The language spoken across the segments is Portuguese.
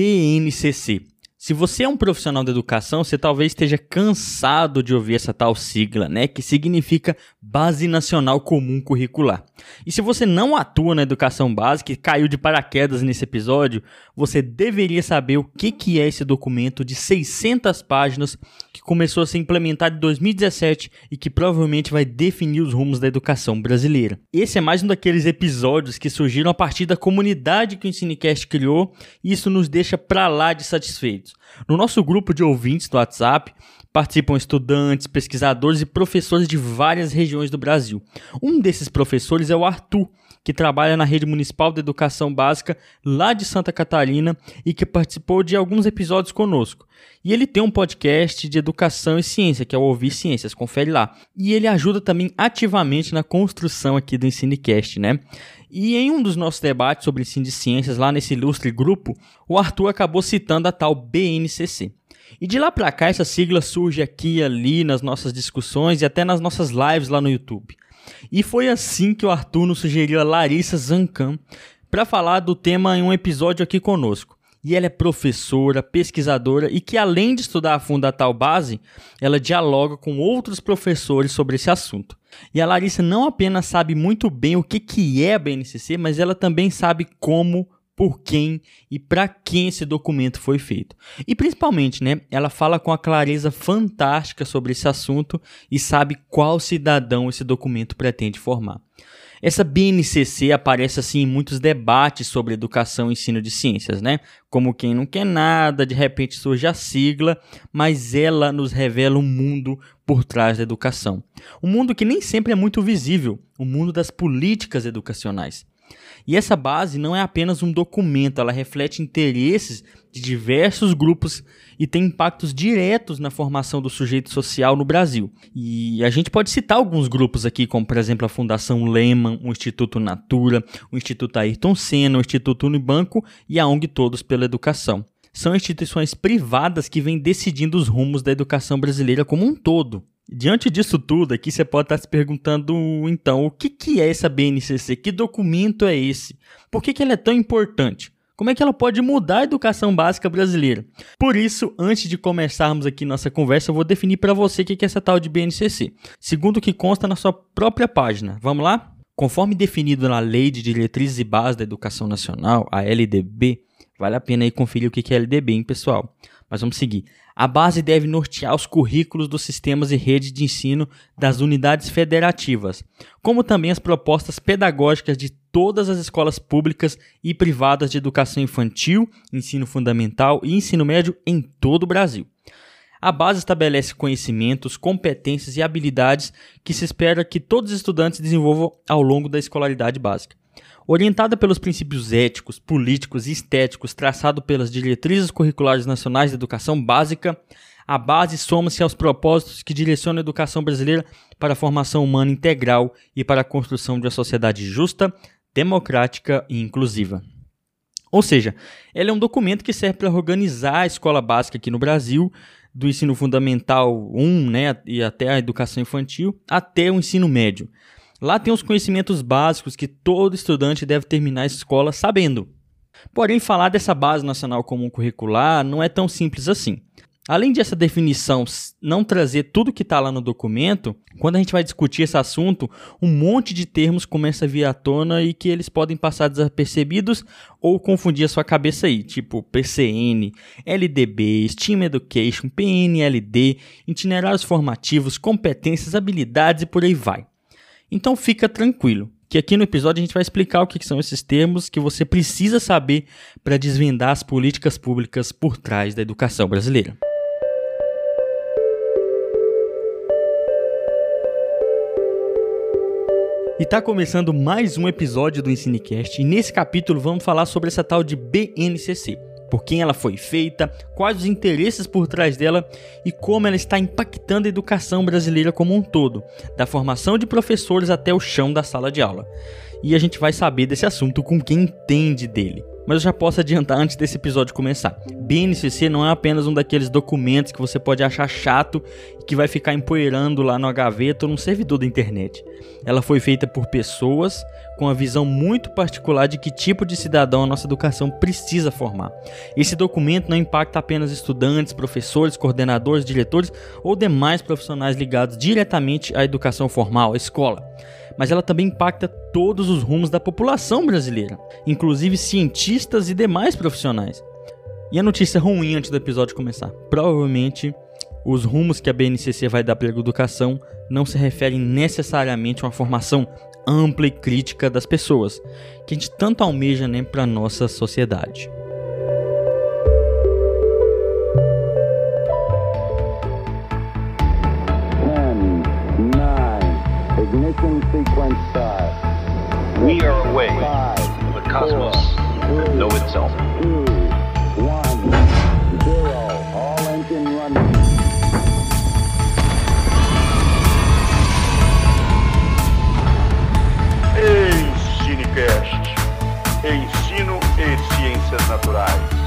BNCC. Se você é um profissional da educação, você talvez esteja cansado de ouvir essa tal sigla, né, que significa Base Nacional Comum Curricular. E se você não atua na educação básica e caiu de paraquedas nesse episódio, você deveria saber o que, que é esse documento de 600 páginas que começou a ser implementado em 2017 e que provavelmente vai definir os rumos da educação brasileira. Esse é mais um daqueles episódios que surgiram a partir da comunidade que o Ensinecast criou e isso nos deixa para lá de satisfeitos. No nosso grupo de ouvintes do WhatsApp, participam estudantes, pesquisadores e professores de várias regiões do Brasil. Um desses professores é o Arthur, que trabalha na rede municipal de educação básica lá de Santa Catarina e que participou de alguns episódios conosco. E ele tem um podcast de educação e ciência, que é o Ouvir Ciências, confere lá. E ele ajuda também ativamente na construção aqui do Ensinecast, né? E em um dos nossos debates sobre ensino de ciências lá nesse ilustre grupo, o Arthur acabou citando a tal BNCC. E de lá para cá essa sigla surge aqui e ali nas nossas discussões e até nas nossas lives lá no YouTube. E foi assim que o Arthur nos sugeriu a Larissa Zancan para falar do tema em um episódio aqui conosco. E ela é professora, pesquisadora e que além de estudar a fundo a tal base, ela dialoga com outros professores sobre esse assunto. E a Larissa não apenas sabe muito bem o que, que é a BNCC, mas ela também sabe como por quem e para quem esse documento foi feito. E principalmente, né, ela fala com a clareza fantástica sobre esse assunto e sabe qual cidadão esse documento pretende formar. Essa BNCC aparece assim em muitos debates sobre educação e ensino de ciências, né? Como quem não quer nada, de repente surge a sigla, mas ela nos revela um mundo por trás da educação. Um mundo que nem sempre é muito visível, o um mundo das políticas educacionais. E essa base não é apenas um documento, ela reflete interesses de diversos grupos e tem impactos diretos na formação do sujeito social no Brasil. E a gente pode citar alguns grupos aqui, como por exemplo a Fundação Lehman, o Instituto Natura, o Instituto Ayrton Senna, o Instituto Unibanco e a ONG Todos pela Educação. São instituições privadas que vêm decidindo os rumos da educação brasileira como um todo. Diante disso tudo, aqui você pode estar se perguntando, então, o que, que é essa BNCC? Que documento é esse? Por que, que ela é tão importante? Como é que ela pode mudar a educação básica brasileira? Por isso, antes de começarmos aqui nossa conversa, eu vou definir para você o que é essa tal de BNCC, segundo o que consta na sua própria página. Vamos lá? Conforme definido na Lei de Diretrizes e Bases da Educação Nacional, a LDB, vale a pena aí conferir o que é LDB, hein, pessoal? Mas vamos seguir. A base deve nortear os currículos dos sistemas e redes de ensino das unidades federativas, como também as propostas pedagógicas de todas as escolas públicas e privadas de educação infantil, ensino fundamental e ensino médio em todo o Brasil. A base estabelece conhecimentos, competências e habilidades que se espera que todos os estudantes desenvolvam ao longo da escolaridade básica. Orientada pelos princípios éticos, políticos e estéticos traçados pelas diretrizes curriculares nacionais de educação básica, a base soma-se aos propósitos que direcionam a educação brasileira para a formação humana integral e para a construção de uma sociedade justa, democrática e inclusiva. Ou seja, ela é um documento que serve para organizar a escola básica aqui no Brasil, do ensino fundamental 1 né, e até a educação infantil, até o ensino médio. Lá tem os conhecimentos básicos que todo estudante deve terminar a escola sabendo. Porém, falar dessa base nacional comum curricular não é tão simples assim. Além dessa definição não trazer tudo que está lá no documento, quando a gente vai discutir esse assunto, um monte de termos começa a vir à tona e que eles podem passar desapercebidos ou confundir a sua cabeça aí, tipo PCN, LDB, Steam Education, PNLD, itinerários formativos, competências, habilidades e por aí vai. Então fica tranquilo, que aqui no episódio a gente vai explicar o que são esses termos que você precisa saber para desvendar as políticas públicas por trás da educação brasileira. E tá começando mais um episódio do Ensinecast e nesse capítulo vamos falar sobre essa tal de BNCC por quem ela foi feita, quais os interesses por trás dela e como ela está impactando a educação brasileira como um todo, da formação de professores até o chão da sala de aula. E a gente vai saber desse assunto com quem entende dele. Mas eu já posso adiantar antes desse episódio começar. BNCC não é apenas um daqueles documentos que você pode achar chato e que vai ficar empoeirando lá no gaveta ou num servidor da internet. Ela foi feita por pessoas com a visão muito particular de que tipo de cidadão a nossa educação precisa formar. Esse documento não impacta apenas estudantes, professores, coordenadores, diretores ou demais profissionais ligados diretamente à educação formal, à escola mas ela também impacta todos os rumos da população brasileira, inclusive cientistas e demais profissionais. E a notícia ruim antes do episódio começar: provavelmente os rumos que a BNCC vai dar para a educação não se referem necessariamente a uma formação ampla e crítica das pessoas, que a gente tanto almeja né, para nossa sociedade. Ignition sequence start. We are away Five, from the cosmos four, that know itself. Two, one, zero. All engine running. Ensinecast. Ensino e Ciências Naturais.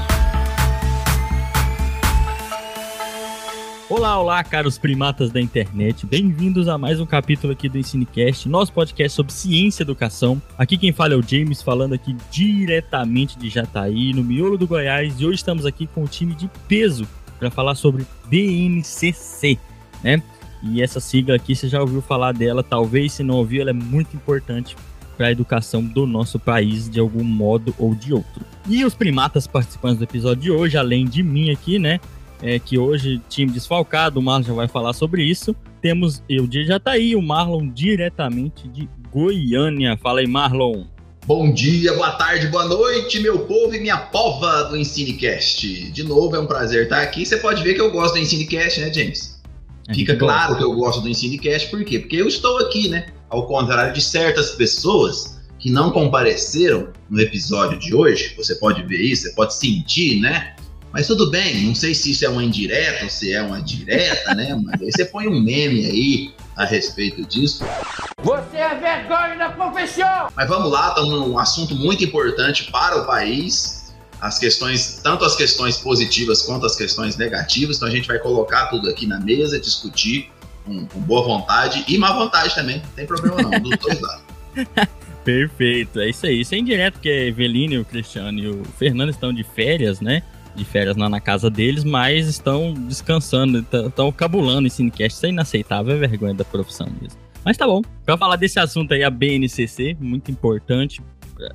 Olá, olá, caros primatas da internet. Bem-vindos a mais um capítulo aqui do Ensinecast, nosso podcast sobre ciência e educação. Aqui quem fala é o James, falando aqui diretamente de Jataí, no miolo do Goiás, e hoje estamos aqui com um time de peso para falar sobre BNCC, né? E essa sigla aqui, você já ouviu falar dela, talvez se não ouviu, ela é muito importante para a educação do nosso país de algum modo ou de outro. E os primatas participantes do episódio de hoje, além de mim aqui, né? É, que hoje time desfalcado, o Marlon já vai falar sobre isso. Temos eu de Jataí, o Marlon diretamente de Goiânia. Fala aí, Marlon. Bom dia, boa tarde, boa noite, meu povo e minha pova do Ensinecast. De novo, é um prazer estar aqui. Você pode ver que eu gosto do Ensinecast, né, James? É Fica claro que eu gosto do Ensinecast, por quê? Porque eu estou aqui, né? Ao contrário de certas pessoas que não compareceram no episódio de hoje, você pode ver isso, você pode sentir, né? Mas tudo bem, não sei se isso é uma indireta ou se é uma direta, né? Mas aí você põe um meme aí a respeito disso. Você é vergonha da profissão! Mas vamos lá, estamos num assunto muito importante para o país. As questões, tanto as questões positivas quanto as questões negativas. Então a gente vai colocar tudo aqui na mesa, discutir com, com boa vontade e má vontade também. Não tem problema não, dos dois lados. Perfeito, é isso aí. Isso é indireto, porque a Eveline, o Cristiano e o Fernando estão de férias, né? De férias lá na casa deles, mas estão descansando, estão cabulando esse Cinecast. Isso é inaceitável, é vergonha da profissão mesmo. Mas tá bom. Pra falar desse assunto aí, a BNCC, muito importante,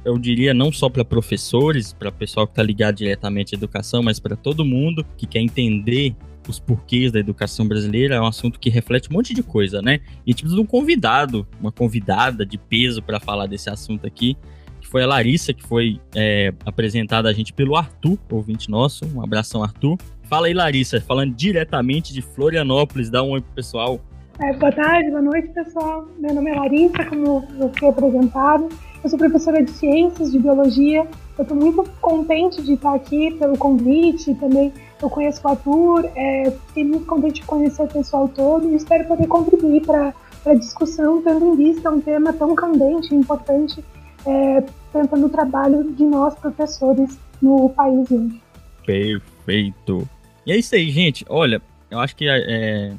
eu diria não só para professores, para pessoal que está ligado diretamente à educação, mas para todo mundo que quer entender os porquês da educação brasileira, é um assunto que reflete um monte de coisa, né? E a gente precisa de um convidado, uma convidada de peso para falar desse assunto aqui foi a Larissa, que foi é, apresentada a gente pelo Arthur, ouvinte nosso. Um abração, Arthur. Fala aí, Larissa, falando diretamente de Florianópolis. Dá um oi pro pessoal. É, boa tarde, boa noite, pessoal. Meu nome é Larissa, como eu fui apresentado. Eu sou professora de Ciências, de Biologia. Eu estou muito contente de estar aqui pelo convite. Também eu conheço o Arthur. É, fiquei muito contente de conhecer o pessoal todo e espero poder contribuir para a discussão, tendo em vista um tema tão candente e importante é, pensando no trabalho de nós, professores, no país hoje. Perfeito. E é isso aí, gente. Olha, eu acho que é,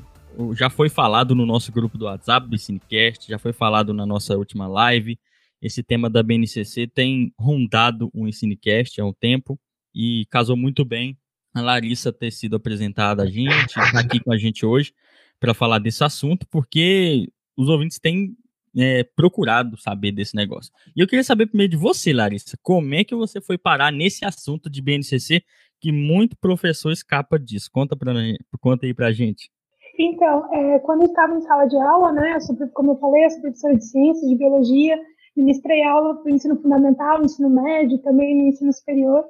já foi falado no nosso grupo do WhatsApp do Cinecast, já foi falado na nossa última live. Esse tema da BNCC tem rondado o Ensinecast há um tempo e casou muito bem a Larissa ter sido apresentada a gente, aqui com a gente hoje, para falar desse assunto, porque os ouvintes têm é, procurado saber desse negócio. E eu queria saber primeiro de você, Larissa, como é que você foi parar nesse assunto de BNCC que muito professor escapa disso? Conta, pra, conta aí pra gente. Então, é, quando eu estava em sala de aula, né, eu como eu falei, eu sou professora de ciências, de biologia, ministrei aula para ensino fundamental, ensino médio, também no ensino superior.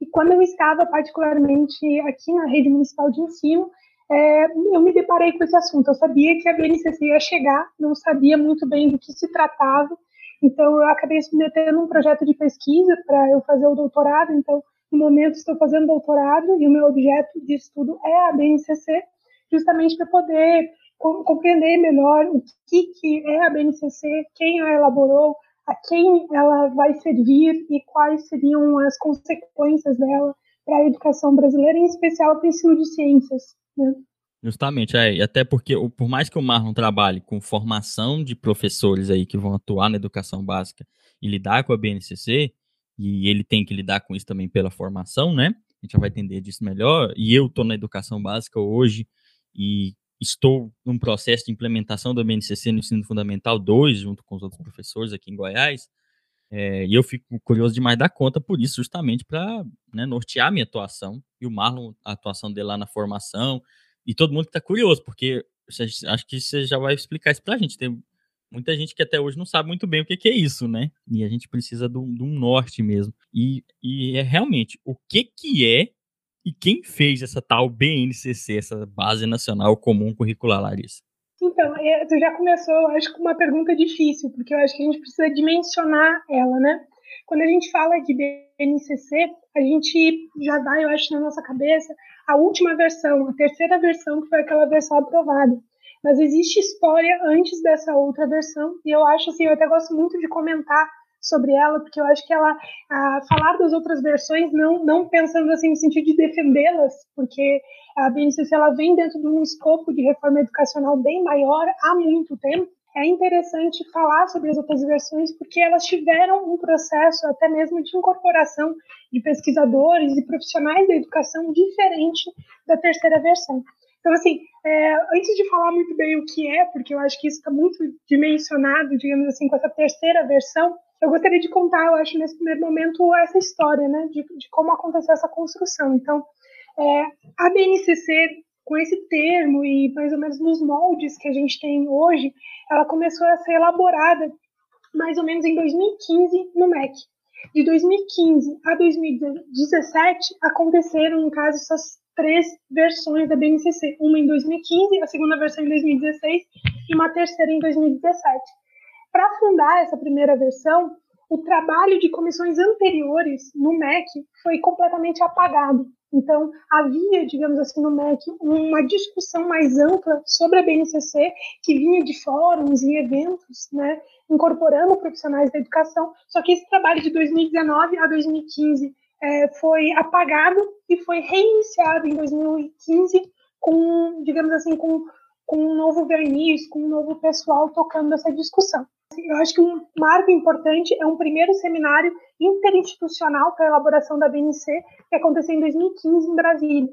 E quando eu estava particularmente aqui na rede municipal de ensino, é, eu me deparei com esse assunto. Eu sabia que a BNCC ia chegar, não sabia muito bem do que se tratava, então eu acabei submetendo um projeto de pesquisa para eu fazer o doutorado. Então, no momento, estou fazendo doutorado e o meu objeto de estudo é a BNCC, justamente para poder compreender melhor o que, que é a BNCC, quem a elaborou, a quem ela vai servir e quais seriam as consequências dela para a educação brasileira, em especial para o ensino de ciências. Né? Justamente, é, até porque por mais que o Marlon trabalhe com formação de professores aí que vão atuar na educação básica e lidar com a BNCC, e ele tem que lidar com isso também pela formação, né? A gente já vai entender disso melhor. E eu estou na educação básica hoje e estou num processo de implementação da BNCC no ensino fundamental 2, junto com os outros professores aqui em Goiás. É, e eu fico curioso demais da conta por isso, justamente para né, nortear a minha atuação e o Marlon, a atuação dele lá na formação, e todo mundo que está curioso, porque acho que você já vai explicar isso para a gente. Tem muita gente que até hoje não sabe muito bem o que, que é isso, né? E a gente precisa de um, norte mesmo. E, e é realmente o que, que é e quem fez essa tal BNCC, essa Base Nacional Comum Curricular, Larissa? Então, é, tu já começou, acho, com uma pergunta difícil, porque eu acho que a gente precisa dimensionar ela, né? Quando a gente fala de BNCC, a gente já dá, eu acho, na nossa cabeça a última versão, a terceira versão, que foi aquela versão aprovada. Mas existe história antes dessa outra versão, e eu acho assim, eu até gosto muito de comentar sobre ela, porque eu acho que ela a, falar das outras versões não não pensando assim no sentido de defendê-las, porque a BNCC ela vem dentro de um escopo de reforma educacional bem maior há muito tempo. É interessante falar sobre as outras versões porque elas tiveram um processo até mesmo de incorporação de pesquisadores e profissionais da educação diferente da terceira versão. Então, assim, é, antes de falar muito bem o que é, porque eu acho que isso está muito dimensionado, digamos assim, com essa terceira versão, eu gostaria de contar, eu acho, nesse primeiro momento, essa história, né, de, de como aconteceu essa construção. Então, é, a BNCC, com esse termo e mais ou menos nos moldes que a gente tem hoje, ela começou a ser elaborada mais ou menos em 2015 no MEC. De 2015 a 2017 aconteceram, no caso, essas três versões da BNCC, uma em 2015, a segunda versão em 2016 e uma terceira em 2017. Para fundar essa primeira versão, o trabalho de comissões anteriores no MEC foi completamente apagado. Então, havia, digamos assim, no MEC uma discussão mais ampla sobre a BNCC, que vinha de fóruns e eventos, né, incorporando profissionais da educação. Só que esse trabalho de 2019 a 2015 é, foi apagado e foi reiniciado em 2015 com, digamos assim, com, com um novo verniz, com um novo pessoal tocando essa discussão. Eu acho que um marco importante é um primeiro seminário interinstitucional para a elaboração da BNC, que aconteceu em 2015 em Brasília.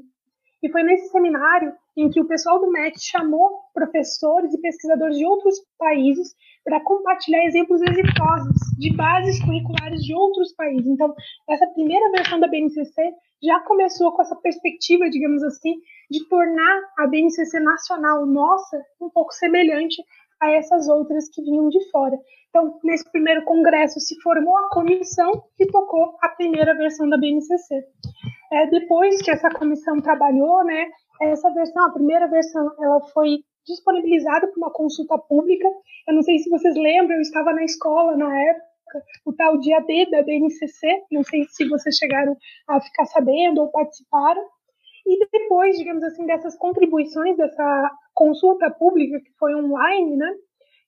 E foi nesse seminário em que o pessoal do MEC chamou professores e pesquisadores de outros países para compartilhar exemplos exitosos de bases curriculares de outros países. Então, essa primeira versão da BNCC já começou com essa perspectiva, digamos assim, de tornar a BNCC nacional nossa um pouco semelhante a essas outras que vinham de fora. Então, nesse primeiro congresso se formou a comissão que tocou a primeira versão da BNCC. É, depois que essa comissão trabalhou, né, essa versão, a primeira versão, ela foi disponibilizada para uma consulta pública. Eu não sei se vocês lembram, eu estava na escola na época, o tal dia D da BNCC, não sei se vocês chegaram a ficar sabendo ou participaram. E depois, digamos assim, dessas contribuições, dessa consulta pública que foi online, né,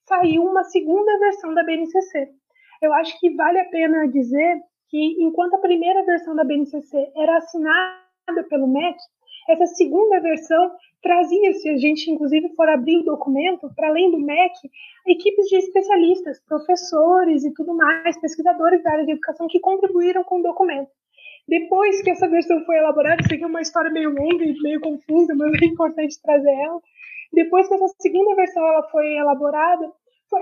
saiu uma segunda versão da BNCC. Eu acho que vale a pena dizer que, enquanto a primeira versão da BNCC era assinada pelo MEC, essa segunda versão trazia, se a gente inclusive for abrir o documento, para além do MEC, equipes de especialistas, professores e tudo mais, pesquisadores da área de educação que contribuíram com o documento. Depois que essa versão foi elaborada, isso aqui é uma história meio longa e meio confusa, mas é importante trazer ela. Depois que essa segunda versão ela foi elaborada,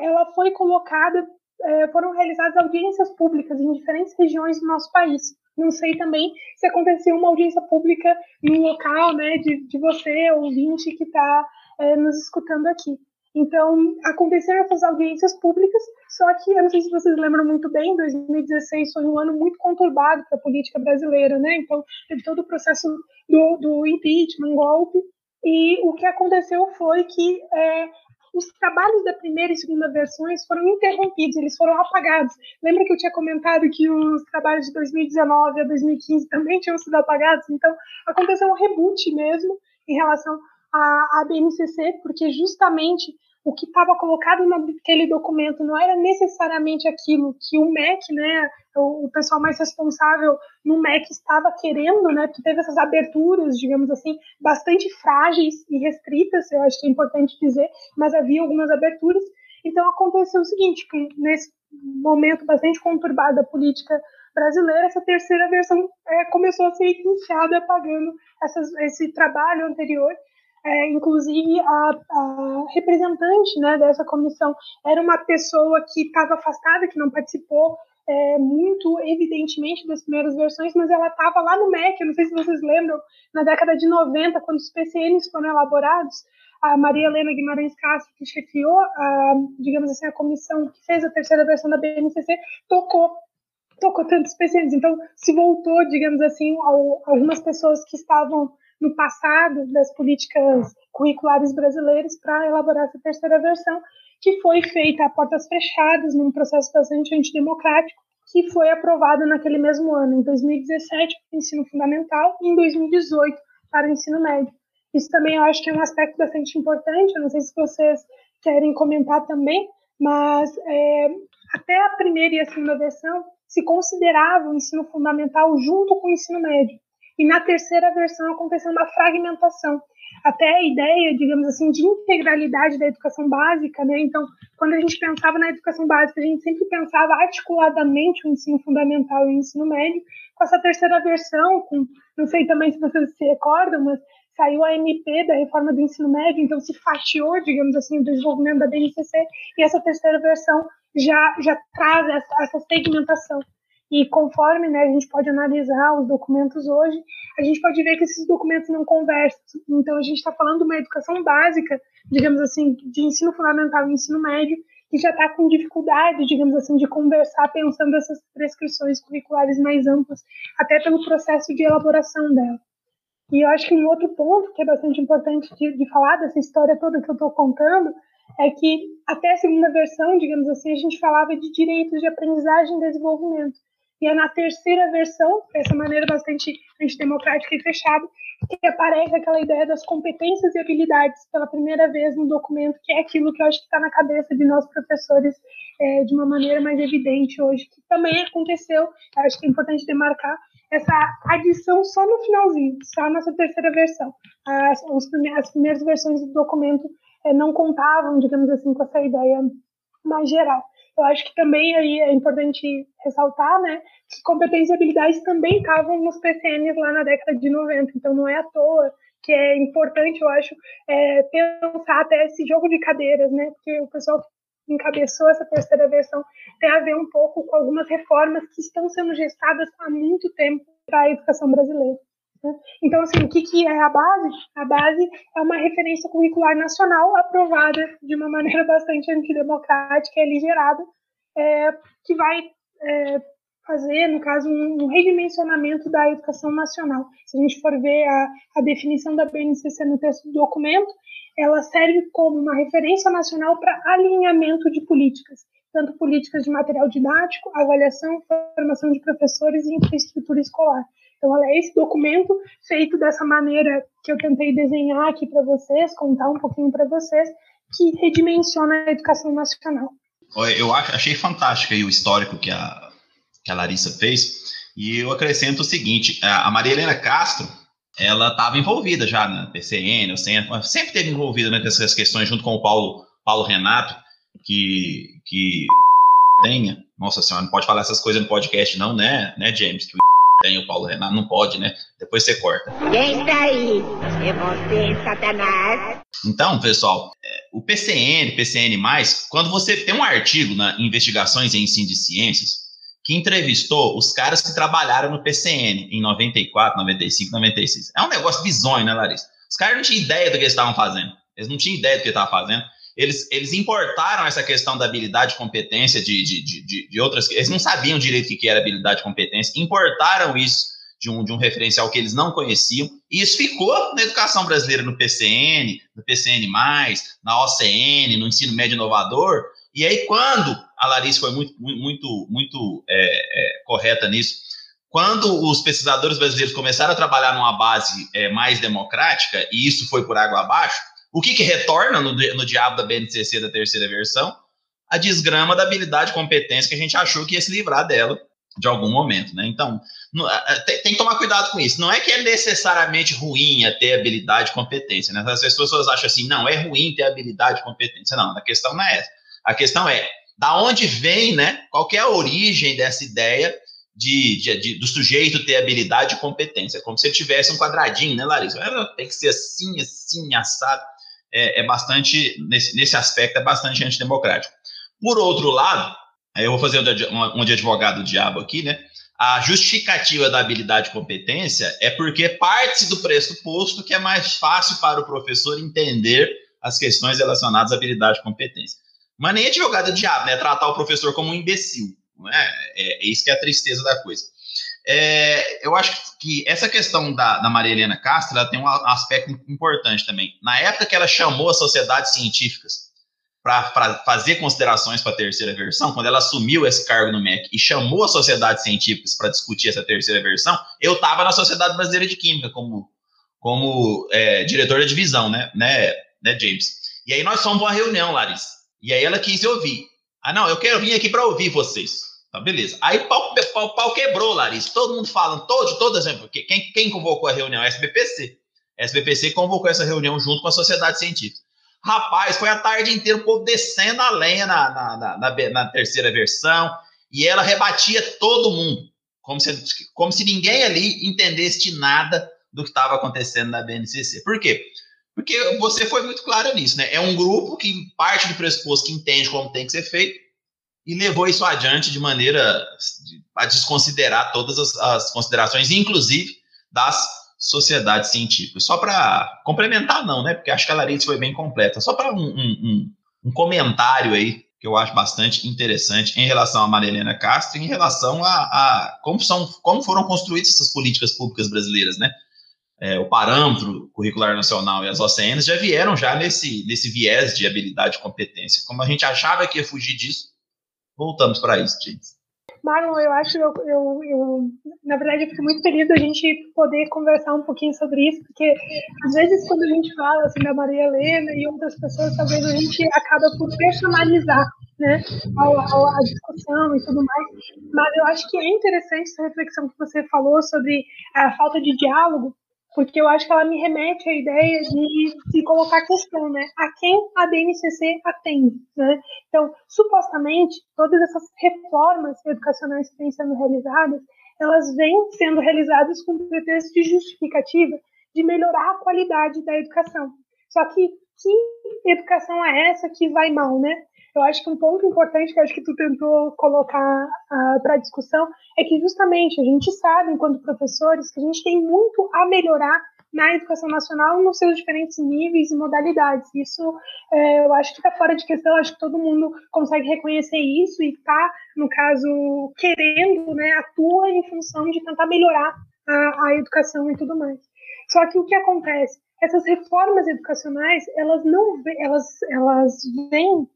ela foi colocada, é, foram realizadas audiências públicas em diferentes regiões do nosso país. Não sei também se aconteceu uma audiência pública no local, né, de, de você, ouvinte, que está é, nos escutando aqui. Então, aconteceram essas audiências públicas, só que, eu não sei se vocês lembram muito bem, 2016 foi um ano muito conturbado para a política brasileira, né? Então, teve todo o processo do, do impeachment, golpe, e o que aconteceu foi que é, os trabalhos da primeira e segunda versões foram interrompidos, eles foram apagados. Lembra que eu tinha comentado que os trabalhos de 2019 a 2015 também tinham sido apagados? Então, aconteceu um reboot mesmo em relação à, à BNCC, porque justamente o que estava colocado naquele documento não era necessariamente aquilo que o MEC, né, o, pessoal mais responsável no MEC estava querendo, né, porque teve essas aberturas, digamos assim, bastante frágeis e restritas, eu acho que é importante dizer, mas havia algumas aberturas. Então aconteceu o seguinte, que nesse momento bastante conturbado da política brasileira, essa terceira versão é, começou a ser iniciada apagando essas, esse trabalho anterior é, inclusive, a, a, representante né, dessa comissão era uma pessoa que estava afastada, que não participou é, muito evidentemente das primeiras versões, mas ela estava lá no MEC, eu não sei se vocês lembram, na década de 90, quando os PCNs foram elaborados, a Maria Helena Guimarães Castro, que chefiou, a, digamos assim, a comissão que fez a terceira versão da BNCC, tocou tocou tantos PCNs. Então, se voltou, digamos assim, ao, algumas pessoas que estavam no passado das políticas curriculares brasileiras para elaborar essa terceira versão, que foi feita a portas fechadas, num processo bastante antidemocrático, que foi aprovada naquele mesmo ano, em 2017, para o ensino fundamental, e em 2018, para o ensino médio. Isso também eu acho que é um aspecto bastante importante, eu não sei se vocês querem comentar também, mas é, até a primeira e a segunda versão se considerava o ensino fundamental junto com o ensino médio. E na terceira versão aconteceu uma fragmentação. Até a ideia, digamos assim, de integralidade da educação básica, né? Então, quando a gente pensava na educação básica, a gente sempre pensava articuladamente o ensino fundamental e o ensino médio. Com essa terceira versão, com, não sei também se vocês se recordam, mas saiu a MP da reforma do ensino médio, então se fatiou, digamos assim, o desenvolvimento da BNCC, e essa terceira versão já, já traz essa, essa segmentação. E conforme né, a gente pode analisar os documentos hoje, a gente pode ver que esses documentos não conversam. Então, a gente está falando de uma educação básica, digamos assim, de ensino fundamental e ensino médio, que já está com dificuldade, digamos assim, de conversar pensando essas prescrições curriculares mais amplas, até pelo processo de elaboração dela. E eu acho que um outro ponto que é bastante importante de, de falar dessa história toda que eu estou contando é que até a segunda versão, digamos assim, a gente falava de direitos de aprendizagem e desenvolvimento. E é na terceira versão, dessa maneira bastante antidemocrática e fechada, que aparece aquela ideia das competências e habilidades pela primeira vez no documento, que é aquilo que eu acho que está na cabeça de nós professores é, de uma maneira mais evidente hoje, que também aconteceu, acho que é importante demarcar, essa adição só no finalzinho, só nessa terceira versão. As, as primeiras versões do documento é, não contavam, digamos assim, com essa ideia mais geral. Eu acho que também aí é importante ressaltar, né, que competências e habilidades também estavam nos PCNs lá na década de 90, então não é à toa que é importante, eu acho, é, pensar até esse jogo de cadeiras, né, porque o pessoal que encabeçou essa terceira versão tem a ver um pouco com algumas reformas que estão sendo gestadas há muito tempo para a educação brasileira. Então, assim, o que, que é a base? A base é uma referência curricular nacional aprovada de uma maneira bastante antidemocrática e aligerada, é, que vai é, fazer, no caso, um, um, redimensionamento da educação nacional. Se a gente for ver a, a definição da BNCC no texto do documento, ela serve como uma referência nacional para alinhamento de políticas, tanto políticas de material didático, avaliação, formação de professores e infraestrutura escolar. Então, ela é esse documento feito dessa maneira que eu tentei desenhar aqui para vocês, contar um pouquinho para vocês, que redimensiona a educação nacional. Eu achei fantástico aí o histórico que a, que a Larissa fez, e eu acrescento o seguinte, a Maria Helena Castro, ela estava envolvida já na PCN, sempre, sempre teve envolvida nessas questões junto com o Paulo, Paulo Renato, que, que tenha, nossa senhora, não pode falar essas coisas no podcast não, né, né James, que tem o Paulo Renato, não pode, né? Depois você corta. Quem está aí? É você, Satanás. Então, pessoal, é, o PCN, PCN+, quando você tem um artigo na Investigações em Ensino de Ciências, que entrevistou os caras que trabalharam no PCN em 94, 95, 96. É um negócio bizonho, né, Larissa? Os caras não tinham ideia do que eles estavam fazendo. Eles não tinham ideia do que estavam fazendo eles, eles importaram essa questão da habilidade e competência de, de, de, de, outras. Eles não sabiam direito o que era habilidade e competência, importaram isso de um, de um referencial que eles não conheciam, e isso ficou na educação brasileira, no PCN, no PCN, na OCN, no ensino médio inovador. E aí, quando a Larissa foi muito, muito, muito é, é, correta nisso, quando os pesquisadores brasileiros começaram a trabalhar numa base é, mais democrática, e isso foi por água abaixo, O que, que retorna no, no diabo da BNCC da terceira versão? A desgrama da habilidade competência que a gente achou que ia se livrar dela de algum momento, né? Então, tem, tem, que tomar cuidado com isso. Não é que é necessariamente ruim ter habilidade e competência, né? As pessoas acham assim, não, é ruim ter habilidade e competência. Não, a questão não é essa. A questão é, da onde vem, né? Qual é a origem dessa ideia de, de, de, do sujeito ter habilidade e competência? Como se ele tivesse um quadradinho, né, Larissa? Tem que ser assim, assim, assado. É, é bastante, nesse, nesse aspecto, é bastante antidemocrático. Por outro lado, eu vou fazer um, de advogado diabo aqui, né? A justificativa da habilidade e competência é porque parte do pressuposto que é mais fácil para o professor entender as questões relacionadas à habilidade e competência. Mas nem advogado diabo, né? Tratar o professor como um imbecil. Não é? é, é isso que é a tristeza da coisa. É, eu acho que essa questão da, da Maria Helena Castro ela tem um aspecto importante também. Na época que ela chamou as sociedades científicas para fazer considerações para a terceira versão, quando ela assumiu esse cargo no MEC e chamou as sociedades científicas para discutir essa terceira versão, eu estava na Sociedade Brasileira de Química como, como é, diretor da divisão, né, né, né, James? E aí nós fomos para uma reunião, Larissa. E aí ela quis ouvir. Ah, não, eu quero vir aqui para ouvir vocês. Tá, beleza. Aí o pau, pau, pau, quebrou, Larissa. Todo mundo falando, todo, todas. Quem, quem convocou a reunião? A SBPC. SBPC convocou essa reunião junto com a sociedade científica. Rapaz, foi a tarde inteira o povo descendo a lenha na, na, na, na, na terceira versão e ela rebatia todo mundo, como se, como se ninguém ali entendesse de nada do que estava acontecendo na BNCC. Por quê? Porque você foi muito clara nisso, né? É um grupo que parte do pressuposto que entende como tem que ser feito e levou isso adiante de maneira a desconsiderar todas as, as considerações, inclusive das sociedade científica. Só para complementar, não, né? Porque acho que a Larissa foi bem completa. Só para um, um, um, um, comentário aí que eu acho bastante interessante em relação a Marilena Castro, em relação a, a, como, são, como foram construídas essas políticas públicas brasileiras, né? É, o parâmetro curricular nacional e as OCNs já vieram já nesse, nesse viés de habilidade e competência. Como a gente achava que ia fugir disso, voltamos para isso, gente. Marlon, eu acho, eu, eu, eu, na verdade, eu fico muito feliz da gente poder conversar um pouquinho sobre isso, porque às vezes quando a gente fala assim da Maria Helena e outras pessoas, talvez a gente acaba por personalizar né, a, a, discussão e tudo mais. Mas eu acho que é interessante essa reflexão que você falou sobre a falta de diálogo, porque eu acho que ela me remete à ideia de se colocar questão, né? A quem a BNCC atende, né? Então, supostamente, todas essas reformas educacionais que vêm sendo realizadas, elas vêm sendo realizadas com pretexto de justificativa de melhorar a qualidade da educação. Só que que educação é essa que vai mal, né? Eu acho que um ponto importante que acho que tu tentou colocar uh, para discussão é que justamente a gente sabe, enquanto professores, que a gente tem muito a melhorar na educação nacional nos seus diferentes níveis e modalidades. Isso é, eu acho que está fora de questão, acho que todo mundo consegue reconhecer isso e está, no caso, querendo, né, atua em função de tentar melhorar a, a educação e tudo mais. Só que o que acontece? Essas reformas educacionais elas não elas elas vêm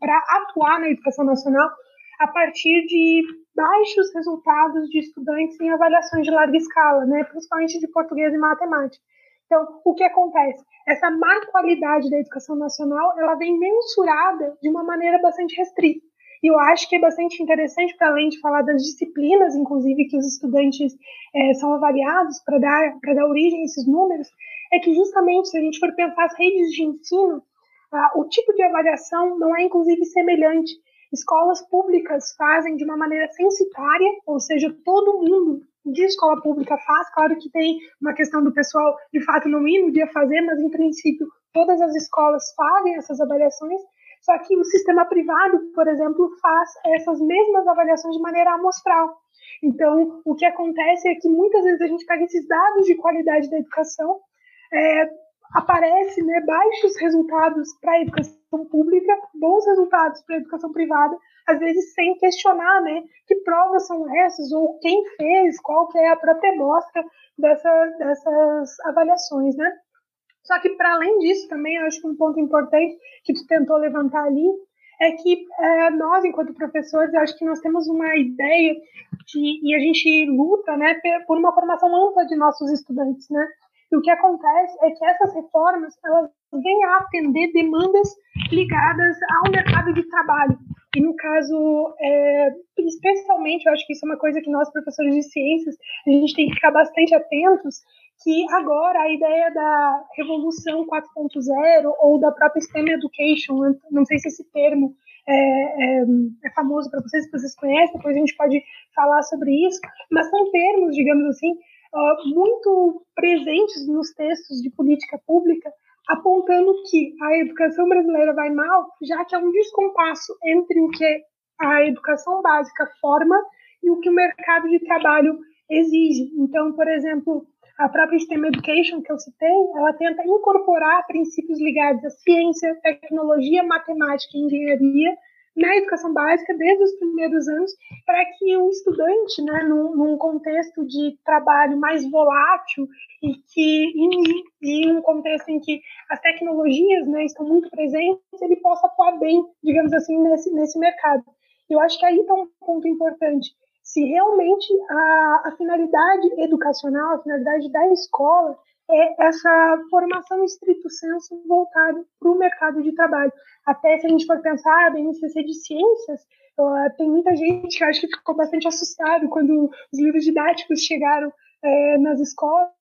para atuar na educação nacional a partir de baixos resultados de estudantes em avaliações de larga escala, né, principalmente de português e matemática. Então, o que acontece? Essa má qualidade da educação nacional, ela vem mensurada de uma maneira bastante restrita. E eu acho que é bastante interessante, para além de falar das disciplinas, inclusive, que os estudantes é, são avaliados para dar, dar origem a esses números, é que justamente se a gente for pensar as redes de ensino, ah, o tipo de avaliação não é inclusive semelhante. Escolas públicas fazem de uma maneira censitária, ou seja, todo mundo de escola pública faz. Claro que tem uma questão do pessoal de fato não ir no dia fazer, mas em princípio todas as escolas fazem essas avaliações. Só que o sistema privado, por exemplo, faz essas mesmas avaliações de maneira amostral. Então, o que acontece é que muitas vezes a gente pega esses dados de qualidade da educação é, aparece né, baixos resultados para a educação pública, bons resultados para a educação privada, às vezes sem questionar né, que provas são essas, ou quem fez, qual que é a própria mostra dessa, dessas avaliações. Né? Só que, para além disso, também acho que um ponto importante que tu tentou levantar ali é que é, nós, enquanto professores, acho que nós temos uma ideia de, e a gente luta né, por uma formação ampla de nossos estudantes, né? E o que acontece é que essas reformas elas vêm a atender demandas ligadas ao mercado de trabalho. E no caso, é, especialmente, eu acho que isso é uma coisa que nós, professores de ciências, a gente tem que ficar bastante atentos, que agora a ideia da revolução 4.0 ou da própria STEM Education, não sei se esse termo é, é, é famoso para vocês, se vocês conhecem, depois a gente pode falar sobre isso, mas são termos, digamos assim, uh, muito presentes nos textos de política pública, apontando que a educação brasileira vai mal, já que há um descompasso entre o que a educação básica forma e o que o mercado de trabalho exige. Então, por exemplo, a própria STEM Education que eu citei, ela tenta incorporar princípios ligados à ciência, tecnologia, matemática e engenharia na educação básica desde os primeiros anos, para que o estudante, né, num, num, contexto de trabalho mais volátil e que em, em, um contexto em que as tecnologias, né, estão muito presentes, ele possa atuar bem, digamos assim, nesse, nesse mercado. Eu acho que aí está um ponto importante. Se realmente a, a finalidade educacional, a finalidade da escola essa formação estrito senso voltada para o mercado de trabalho. Até se a gente for pensar bem no CC de ciências, uh, tem muita gente que acho que ficou bastante assustado quando os livros didáticos chegaram uh, nas escolas,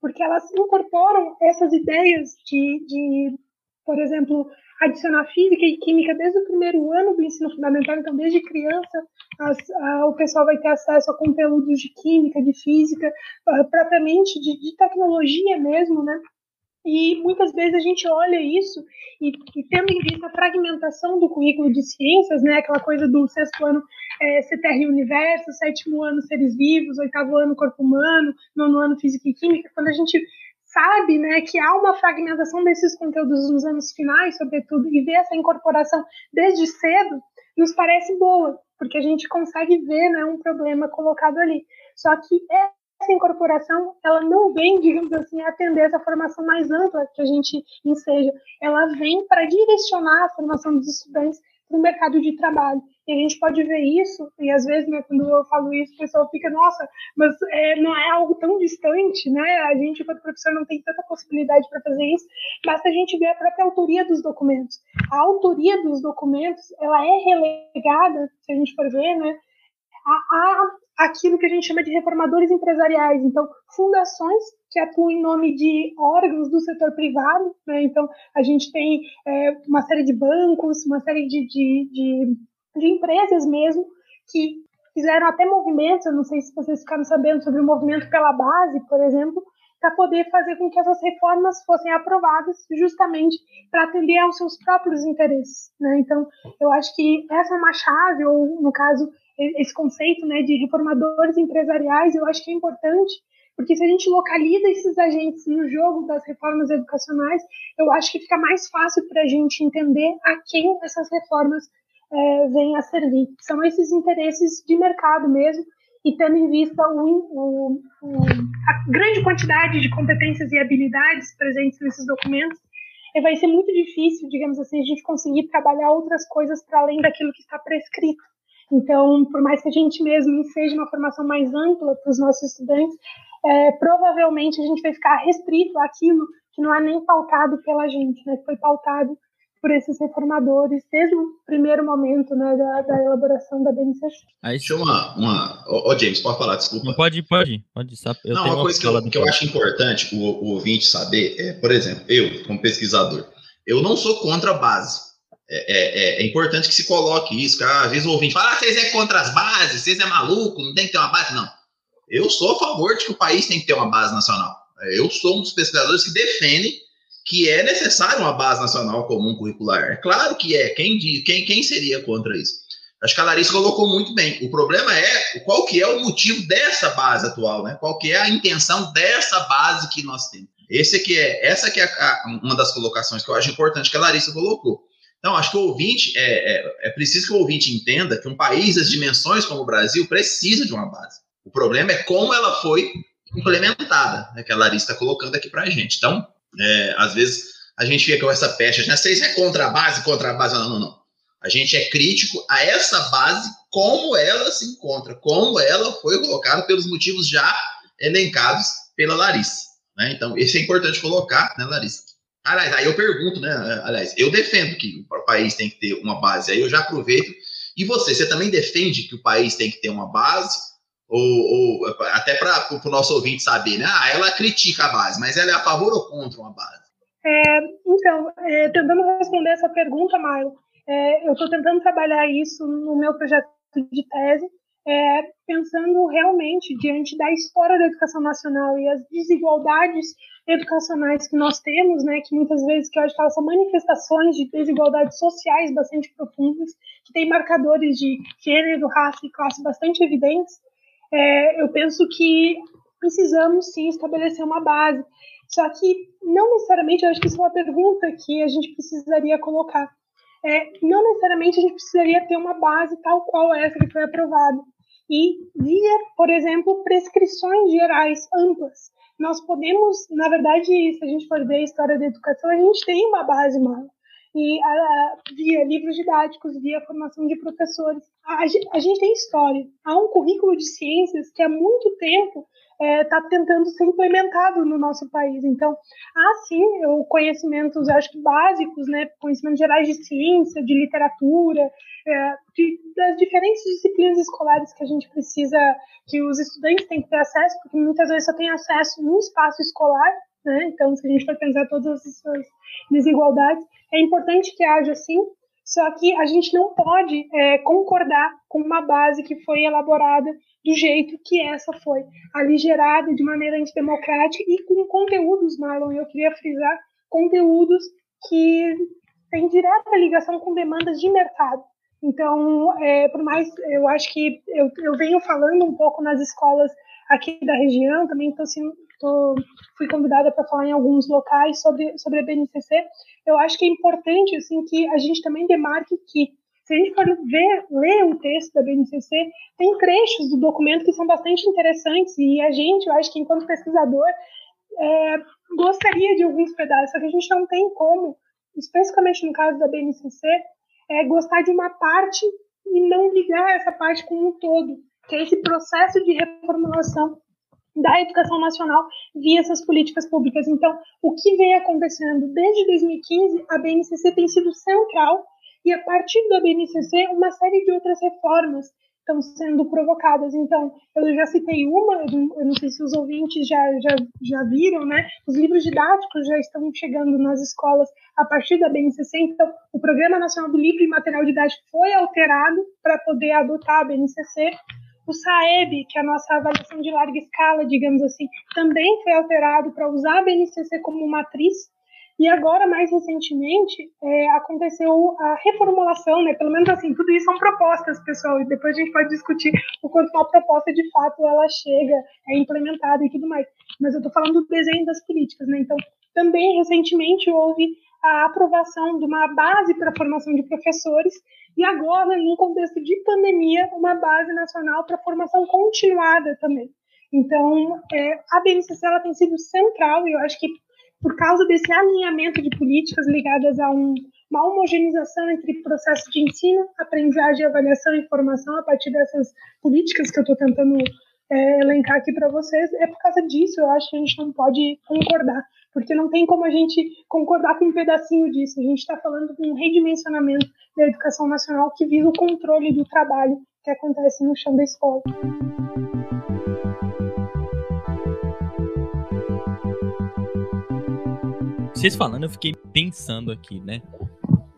porque elas incorporam essas ideias de, de por exemplo, adicionar física e química desde o primeiro ano do ensino fundamental, então desde criança as, a, o pessoal vai ter acesso a conteúdos de química, de física, uh, propriamente de, de, tecnologia mesmo, né? E muitas vezes a gente olha isso e, e, tendo em vista a fragmentação do currículo de ciências, né, aquela coisa do sexto ano é, CTR Universo, sétimo ano Seres Vivos, oitavo ano Corpo Humano, nono ano Física e Química, quando a gente sabe né, que há uma fragmentação desses conteúdos nos anos finais, sobretudo, e ver essa incorporação desde cedo, nos parece boa, porque a gente consegue ver né, um problema colocado ali. Só que essa incorporação, ela não vem, digamos assim, atender essa formação mais ampla que a gente enseja. Ela vem para direcionar a formação dos estudantes para o mercado de trabalho. E a gente pode ver isso, e às vezes, né, quando eu falo isso, o pessoal fica, nossa, mas é, não é algo tão distante, né? A gente, enquanto professor, não tem tanta possibilidade para fazer isso, basta a gente ver a própria autoria dos documentos. A autoria dos documentos, ela é relegada, se a gente for ver, né, a, a aquilo que a gente chama de reformadores empresariais. Então, fundações que atuam em nome de órgãos do setor privado. Né? Então, a gente tem é, uma série de bancos, uma série de, de, de, de empresas mesmo que fizeram até movimentos, eu não sei se vocês ficaram sabendo sobre o movimento pela base, por exemplo, para poder fazer com que essas reformas fossem aprovadas justamente para atender aos seus próprios interesses. Né? Então, eu acho que essa é uma chave, ou no caso, esse conceito né, de reformadores empresariais, eu acho que é importante, porque se a gente localiza esses agentes no jogo das reformas educacionais, eu acho que fica mais fácil para a gente entender a quem essas reformas é, vêm a servir. São esses interesses de mercado mesmo, e tendo em vista o, o, o, a grande quantidade de competências e habilidades presentes nesses documentos, vai ser muito difícil, digamos assim, a gente conseguir trabalhar outras coisas para além daquilo que está prescrito. Então, por mais que a gente mesmo seja uma formação mais ampla para os nossos estudantes, é, provavelmente a gente vai ficar restrito àquilo que não é nem pautado pela gente, né? Foi pautado por esses reformadores desde o primeiro momento né, da, da elaboração da BNCC. Aí, Deixa uma. uma... Ô, oh, James, pode falar, desculpa. Não, pode, pode, pode. Eu Não, uma coisa que eu, que eu acho importante o, o ouvinte saber é, por exemplo, eu, como pesquisador, eu não sou contra a base. É, é, é, importante que se coloque isso, que às vezes o ouvinte fala, ah, vocês é contra as bases, vocês é maluco, não tem que ter uma base. Não. Eu sou a favor de que o país tem que ter uma base nacional. Eu sou um dos pesquisadores que defendem que é necessário uma base nacional comum curricular. É claro que é. Quem, quem, quem seria contra isso? Acho que a Larissa colocou muito bem. O problema é qual que é o motivo dessa base atual, né? Qual que é a intenção dessa base que nós temos. Esse que é, essa que é a, uma das colocações que eu acho importante que a Larissa colocou. Então, acho que o ouvinte, é, é, é preciso que o ouvinte entenda que um país das dimensões como o Brasil precisa de uma base. O problema é como ela foi implementada, né, que a Larissa está colocando aqui para a gente. Então, é, às vezes a gente fica com essa pecha, né? Vocês é contra a base, contra a base. Não, não, não. A gente é crítico a essa base, como ela se encontra, como ela foi colocada pelos motivos já elencados pela Larissa. Né? Então, isso é importante colocar, né, Larissa? Aliás, aí eu pergunto, né? Aliás, eu defendo que o país tem que ter uma base. Aí eu já aproveito. E você, você também defende que o país tem que ter uma base? Ou, ou até para o nosso ouvinte saber, né? Ah, ela critica a base, mas ela é a favor ou contra uma base? É, então, é, tentando responder essa pergunta, Maio, é, eu estou tentando trabalhar isso no meu projeto de tese, é, pensando realmente diante da história da educação nacional e as desigualdades educacionais que nós temos, né, que muitas vezes que eu acho que elas são manifestações de desigualdades sociais bastante profundas, que têm marcadores de gênero, raça e classe bastante evidentes, é, eu penso que precisamos sim estabelecer uma base. Só que não necessariamente, eu acho que isso é uma pergunta que a gente precisaria colocar. É, não necessariamente a gente precisaria ter uma base tal qual essa que foi aprovada e via, por exemplo, prescrições gerais amplas. Nós podemos, na verdade, se a gente for ver a história da educação, a gente tem uma base maior. E a, via livros didáticos, via formação de professores. A, a, gente tem história. Há um currículo de ciências que há muito tempo está é, tentando ser implementado no nosso país. Então, há sim conhecimentos, acho que básicos, né, conhecimentos gerais de ciência, de literatura, é, de, das diferentes disciplinas escolares que a gente precisa, que os estudantes têm que ter acesso, porque muitas vezes só tem acesso no espaço escolar, né? Então, se a gente for pensar todas essas desigualdades, é importante que haja sim só que a gente não pode é, concordar com uma base que foi elaborada do jeito que essa foi, aligerada de maneira antidemocrática e com conteúdos, Marlon, eu queria frisar, conteúdos que têm direta ligação com demandas de mercado. Então, é, por mais, eu acho que eu, eu venho falando um pouco nas escolas aqui da região, também estou tô, fui convidada para falar em alguns locais sobre, sobre a BNCC. Eu acho que é importante assim que a gente também demarque que se a gente for ver, ler o texto da BNCC, tem trechos do documento que são bastante interessantes e a gente, eu acho que enquanto pesquisador, é, gostaria de alguns pedaços, só que a gente não tem como, especificamente no caso da BNCC, é, gostar de uma parte e não ligar essa parte com um todo, que é esse processo de reformulação da educação nacional via essas políticas públicas. Então, o que vem acontecendo desde 2015, a BNCC tem sido central e a partir da BNCC, uma série de outras reformas estão sendo provocadas. Então, eu já citei uma, eu não sei se os ouvintes já, já, já viram, né? Os livros didáticos já estão chegando nas escolas a partir da BNCC. Então, o Programa Nacional do Livro e Material Didático foi alterado para poder adotar a BNCC. O SAEB, que é a nossa avaliação de larga escala, digamos assim, também foi alterado para usar a BNCC como matriz e agora, mais recentemente, é, aconteceu a reformulação, né? Pelo menos assim, tudo isso são propostas, pessoal, e depois a gente pode discutir o quanto uma proposta de fato ela chega, é implementada e tudo mais. Mas eu estou falando do desenho das políticas, né? Então, também recentemente houve a aprovação de uma base para a formação de professores e agora, num contexto de pandemia, uma base nacional para formação continuada também. Então, é, a BNCC ela tem sido central e eu acho que por causa desse alinhamento de políticas ligadas a um, uma homogeneização entre processo de ensino, aprendizagem, avaliação e formação a partir dessas políticas que eu estou tentando é, elencar aqui para vocês. É por causa disso, eu acho que a gente não pode concordar, porque não tem como a gente concordar com um pedacinho disso. A gente está falando de um redimensionamento da educação nacional que visa o controle do trabalho que acontece no chão da escola. vocês falando, eu fiquei pensando aqui, né?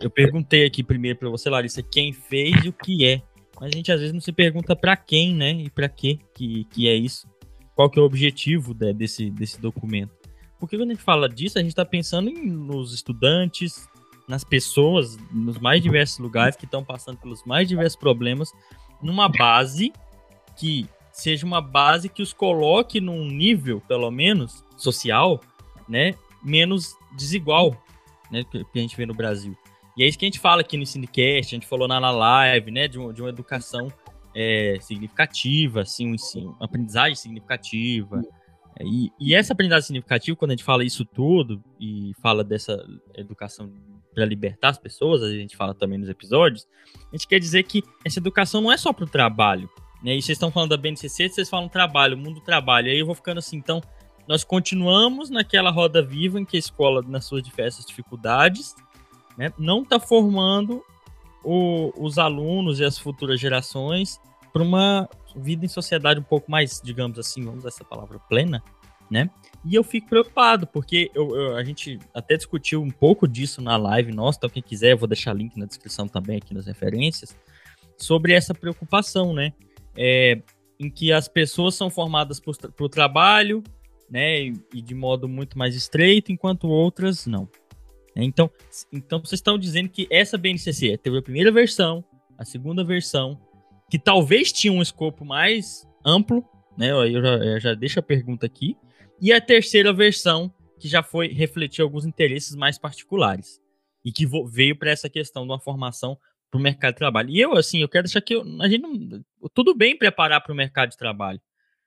Eu perguntei aqui primeiro para você, Larissa, quem fez e o que é. Mas a gente às vezes não se pergunta para quem, né? E para que que é isso? Qual que é o objetivo de, desse, desse documento? Porque quando a gente fala disso, a gente está pensando em, nos estudantes, nas pessoas, nos mais diversos lugares que estão passando pelos mais diversos problemas, numa base que seja uma base que os coloque num nível, pelo menos, social, né? Menos desigual, né, que a gente vê no Brasil. E é isso que a gente fala aqui no Cinecast, a gente falou na, live, né, de, uma, de uma educação é, significativa, assim, um ensino, uma aprendizagem significativa. É, e, e, essa aprendizagem significativa, quando a gente fala isso tudo e fala dessa educação para libertar as pessoas, a gente fala também nos episódios, a gente quer dizer que essa educação não é só para o trabalho. Né? E vocês estão falando da BNCC, vocês falam trabalho, mundo do trabalho. Aí eu vou ficando assim, então, nós continuamos naquela roda viva em que a escola, nas suas diversas dificuldades, né, não está formando o, os alunos e as futuras gerações para uma vida em sociedade um pouco mais, digamos assim, vamos usar essa palavra, plena, né? E eu fico preocupado, porque eu, eu, a gente até discutiu um pouco disso na live nossa, então quem quiser, eu vou deixar link na descrição também aqui nas referências, sobre essa preocupação, né? É, em que as pessoas são formadas para o trabalho, né? E, e, de modo muito mais estreito, enquanto outras não. Então, então vocês estão dizendo que essa BNCC teve a primeira versão, a segunda versão, que talvez tinha um escopo mais amplo, né? Eu já, eu já deixo a pergunta aqui. E a terceira versão, que já foi refletir alguns interesses mais particulares. E que veio para essa questão de uma formação para o mercado de trabalho. E eu, assim, eu quero deixar que eu, a gente não, tudo bem preparar para o mercado de trabalho,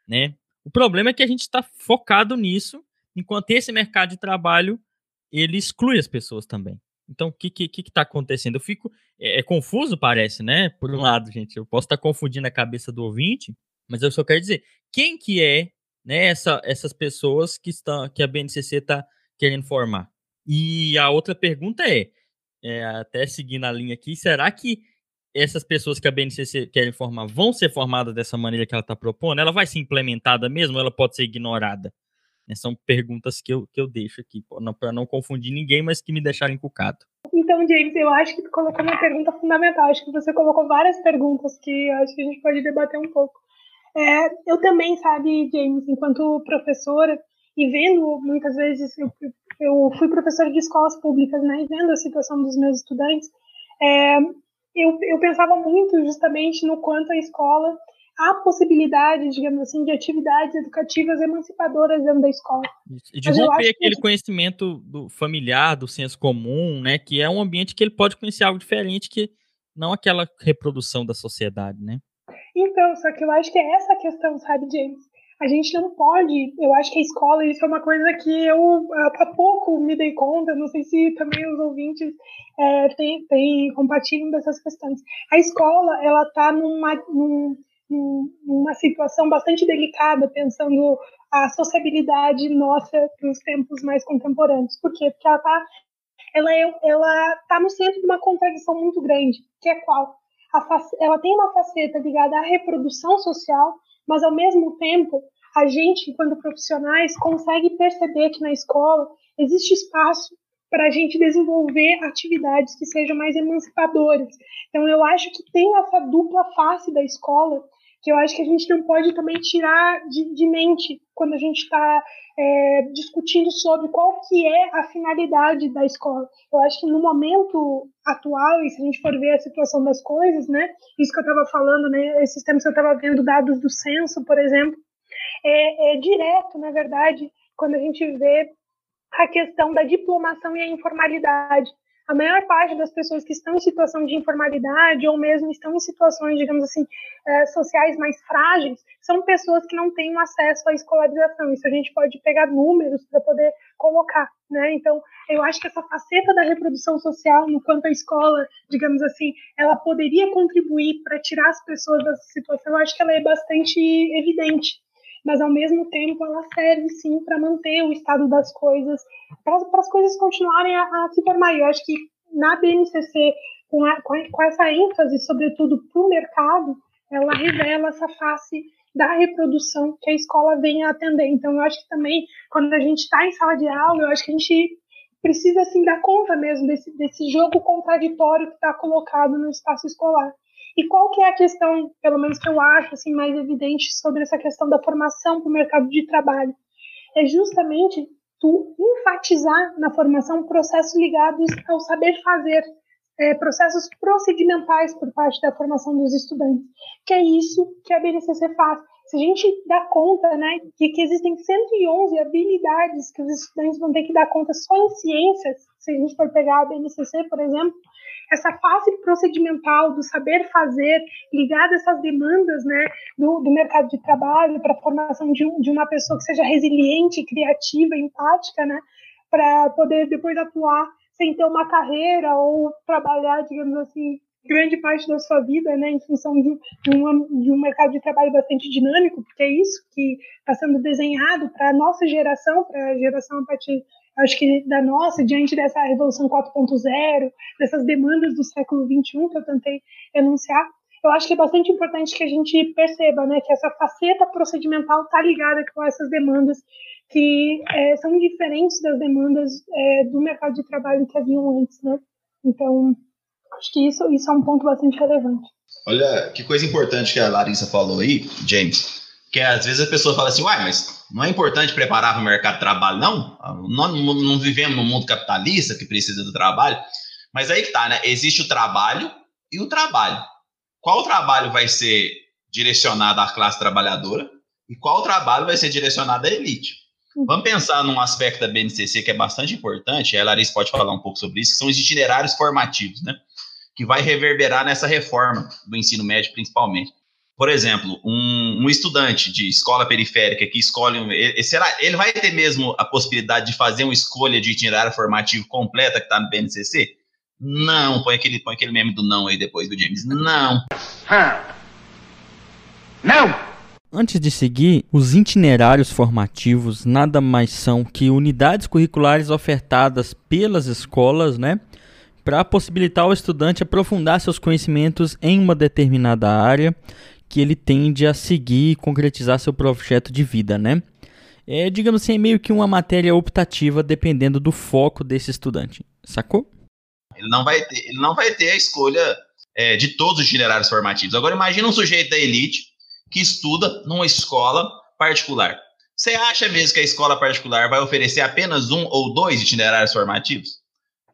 né? O problema é que a gente está focado nisso, enquanto esse mercado de trabalho ele exclui as pessoas também. Então, o que que, que tá acontecendo? Eu fico. É, é, confuso, parece, né? Por um lado, gente, eu posso estar tá confundindo a cabeça do ouvinte, mas eu só quero dizer: quem que é né, essa, essas pessoas que, estão, que a BNCC está querendo formar? E a outra pergunta é, é, até seguindo a linha aqui, será que essas pessoas que a BNCC querem formar vão ser formadas dessa maneira que ela está propondo? Ela vai ser implementada mesmo ou ela pode ser ignorada? Né, são perguntas que eu, que eu deixo aqui, para não confundir ninguém, mas que me deixaram encucado. Então, James, eu acho que tu colocou uma pergunta fundamental. Acho que você colocou várias perguntas que acho que a gente pode debater um pouco. É, eu também, sabe, James, enquanto professora, e vendo muitas vezes, eu, eu fui professora de escolas públicas, né, e vendo a situação dos meus estudantes, é, eu, eu pensava muito justamente no quanto a escola há possibilidade, digamos assim, de atividades educativas emancipadoras dentro da escola. E de romper aquele que... conhecimento do familiar, do senso comum, né? Que é um ambiente que ele pode conhecer algo diferente que não aquela reprodução da sociedade, né? Então, só que eu acho que é essa a questão, sabe, James? A gente não pode, eu acho que a escola, isso é uma coisa que eu há pouco me dei conta, não sei se também os ouvintes é, têm, têm, compartilham dessas questões. A escola, ela está numa, num, numa situação bastante delicada, pensando a sociabilidade nossa para os tempos mais contemporâneos. Por quê? Porque ela está ela é, ela tá no centro de uma contradição muito grande, que é qual? ela tem uma faceta ligada à reprodução social, mas ao mesmo tempo a gente, enquanto profissionais, consegue perceber que na escola existe espaço para a gente desenvolver atividades que sejam mais emancipadoras. Então, eu acho que tem essa dupla face da escola que eu acho que a gente não pode também tirar de, de mente quando a gente está é, discutindo sobre qual que é a finalidade da escola. Eu acho que no momento atual, e se a gente for ver a situação das coisas, né, isso que eu estava falando, né, esses tempos eu estava vendo dados do censo, por exemplo, é, é direto, na verdade, quando a gente vê a questão da diplomação e a informalidade a maior parte das pessoas que estão em situação de informalidade ou mesmo estão em situações, digamos assim, é, sociais mais frágeis, são pessoas que não têm acesso à escolarização. Isso a gente pode pegar números para poder colocar, né? Então, eu acho que essa faceta da reprodução social, no quanto a escola, digamos assim, ela poderia contribuir para tirar as pessoas dessa situação, eu acho que ela é bastante evidente mas ao mesmo tempo ela serve sim para manter o estado das coisas, para as coisas continuarem a, a, se formar. Eu acho que na BNCC, com, a, com essa ênfase, sobretudo para o mercado, ela revela essa face da reprodução que a escola vem a atender. Então, eu acho que também, quando a gente está em sala de aula, eu acho que a gente precisa assim dar conta mesmo desse, desse jogo contraditório que está colocado no espaço escolar. E qual que é a questão, pelo menos que eu acho assim mais evidente sobre essa questão da formação para o mercado de trabalho? É justamente tu enfatizar na formação processos ligados ao saber fazer, é, processos procedimentais por parte da formação dos estudantes, que é isso que a BNCC faz. Se a gente dá conta, né, de que existem 111 habilidades que os estudantes vão ter que dar conta só em ciências, se a gente for pegar a BNCC, por exemplo, essa fase procedimental do saber fazer, ligada a essas demandas né, do, do mercado de trabalho, para a formação de, um, de uma pessoa que seja resiliente, criativa, empática, né, para poder depois atuar sem ter uma carreira ou trabalhar, digamos assim, grande parte da sua vida, né, em função de, de, uma, de um mercado de trabalho bastante dinâmico, porque é isso que está sendo desenhado para a nossa geração, para a geração a partir, acho que da nossa, diante dessa revolução 4.0, dessas demandas do século 21 que eu tentei enunciar. Eu acho que é bastante importante que a gente perceba, né, que essa faceta procedimental está ligada com essas demandas que é, são diferentes das demandas é, do mercado de trabalho que haviam antes, né? Então, Acho que isso, isso é um ponto bastante relevante. Olha, que coisa importante que a Larissa falou aí, James, que às vezes a pessoa fala assim, uai, mas não é importante preparar para o mercado de trabalho, não? Nós não, não vivemos num mundo capitalista que precisa do trabalho. Mas aí que tá, né? Existe o trabalho e o trabalho. Qual trabalho vai ser direcionado à classe trabalhadora e qual trabalho vai ser direcionado à elite? Uhum. Vamos pensar num aspecto da BNCC que é bastante importante, a Larissa pode falar um pouco sobre isso, que são os itinerários formativos, né? que vai reverberar nessa reforma do ensino médio, principalmente. Por exemplo, um, um estudante de escola periférica que escolhe, ele, será, ele vai ter mesmo a possibilidade de fazer uma escolha de itinerário formativo completa que está no BNCC? Não, põe aquele, põe aquele meme do não aí depois do James. Não. Não! Antes de seguir, os itinerários formativos nada mais são que unidades curriculares ofertadas pelas escolas, né, para possibilitar ao estudante aprofundar seus conhecimentos em uma determinada área que ele tende a seguir e concretizar seu projeto de vida, né? É, digamos assim, é meio que uma matéria optativa dependendo do foco desse estudante, sacou? Ele não vai ter, ele não vai ter a escolha é, de todos os itinerários formativos. Agora imagina um sujeito da elite que estuda numa escola particular. Você acha mesmo que a escola particular vai oferecer apenas um ou dois itinerários formativos?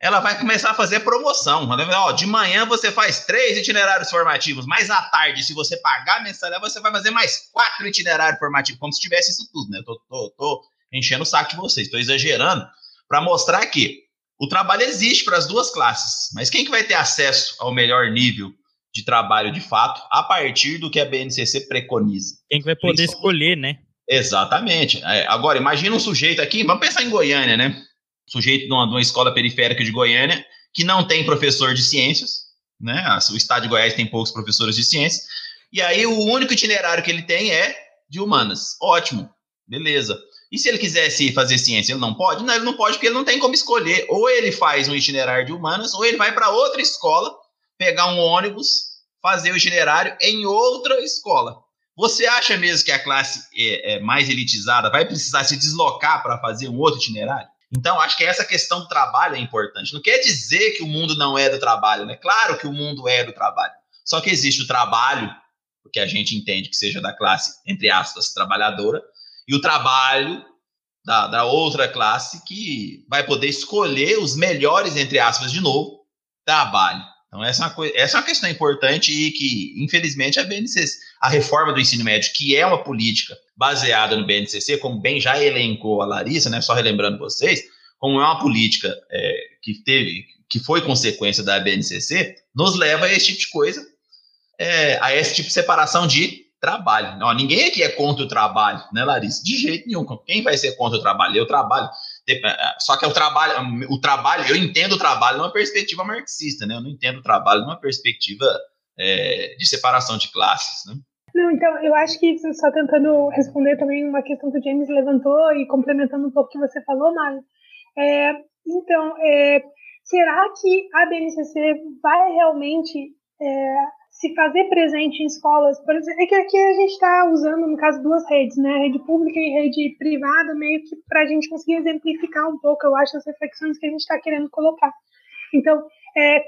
Ela vai começar a fazer promoção. Ó, de manhã você faz três itinerários formativos, mas à tarde, se você pagar a mensalidade, você vai fazer mais quatro itinerários formativos, como se tivesse isso tudo, né? Eu tô, tô, tô enchendo o saco de vocês, estou exagerando, para mostrar que o trabalho existe para as duas classes, mas quem que vai ter acesso ao melhor nível de trabalho de fato a partir do que a BNCC preconiza? Quem que vai poder escolher, né? Exatamente. É, agora, imagina um sujeito aqui, vamos pensar em Goiânia, né? Sujeito de uma, de uma escola periférica de Goiânia, que não tem professor de ciências, né? O estado de Goiás tem poucos professores de ciências, e aí o único itinerário que ele tem é de humanas. Ótimo, beleza. E se ele quisesse fazer ciência, ele não pode? Não, ele não pode porque ele não tem como escolher. Ou ele faz um itinerário de humanas, ou ele vai para outra escola, pegar um ônibus, fazer o itinerário em outra escola. Você acha mesmo que a classe é, é mais elitizada vai precisar se deslocar para fazer um outro itinerário? Então, acho que essa questão do trabalho é importante. Não quer dizer que o mundo não é do trabalho, né? Claro que o mundo é do trabalho. Só que existe o trabalho, porque a gente entende que seja da classe, entre aspas, trabalhadora, e o trabalho da, da outra classe que vai poder escolher os melhores, entre aspas, de novo, trabalho. Então, essa é, uma coisa, essa é uma questão importante e que, infelizmente, a BNCC, a reforma do ensino médio, que é uma política baseada no BNCC, como bem já elencou a Larissa, né, só relembrando vocês, como é uma política é, que teve, que foi consequência da BNCC, nos leva a esse tipo de coisa, é, a esse tipo de separação de trabalho. Não, ninguém aqui é contra o trabalho, né, Larissa? De jeito nenhum. Quem vai ser contra o trabalho? Eu trabalho. É, só que é o trabalho, o trabalho, eu entendo o trabalho numa perspectiva marxista, né? Eu não entendo o trabalho numa perspectiva é, de separação de classes, né? Não, então, eu acho que só tentando responder também uma questão que o James levantou e complementando um pouco o que você falou, Mário. É, então, é, será que a BNCC vai realmente é, se fazer presente em escolas, por exemplo, é que aqui a gente está usando, no caso, duas redes, né? Rede pública e rede privada, meio que para a gente conseguir exemplificar um pouco, eu acho, as reflexões que a gente está querendo colocar. Então, é,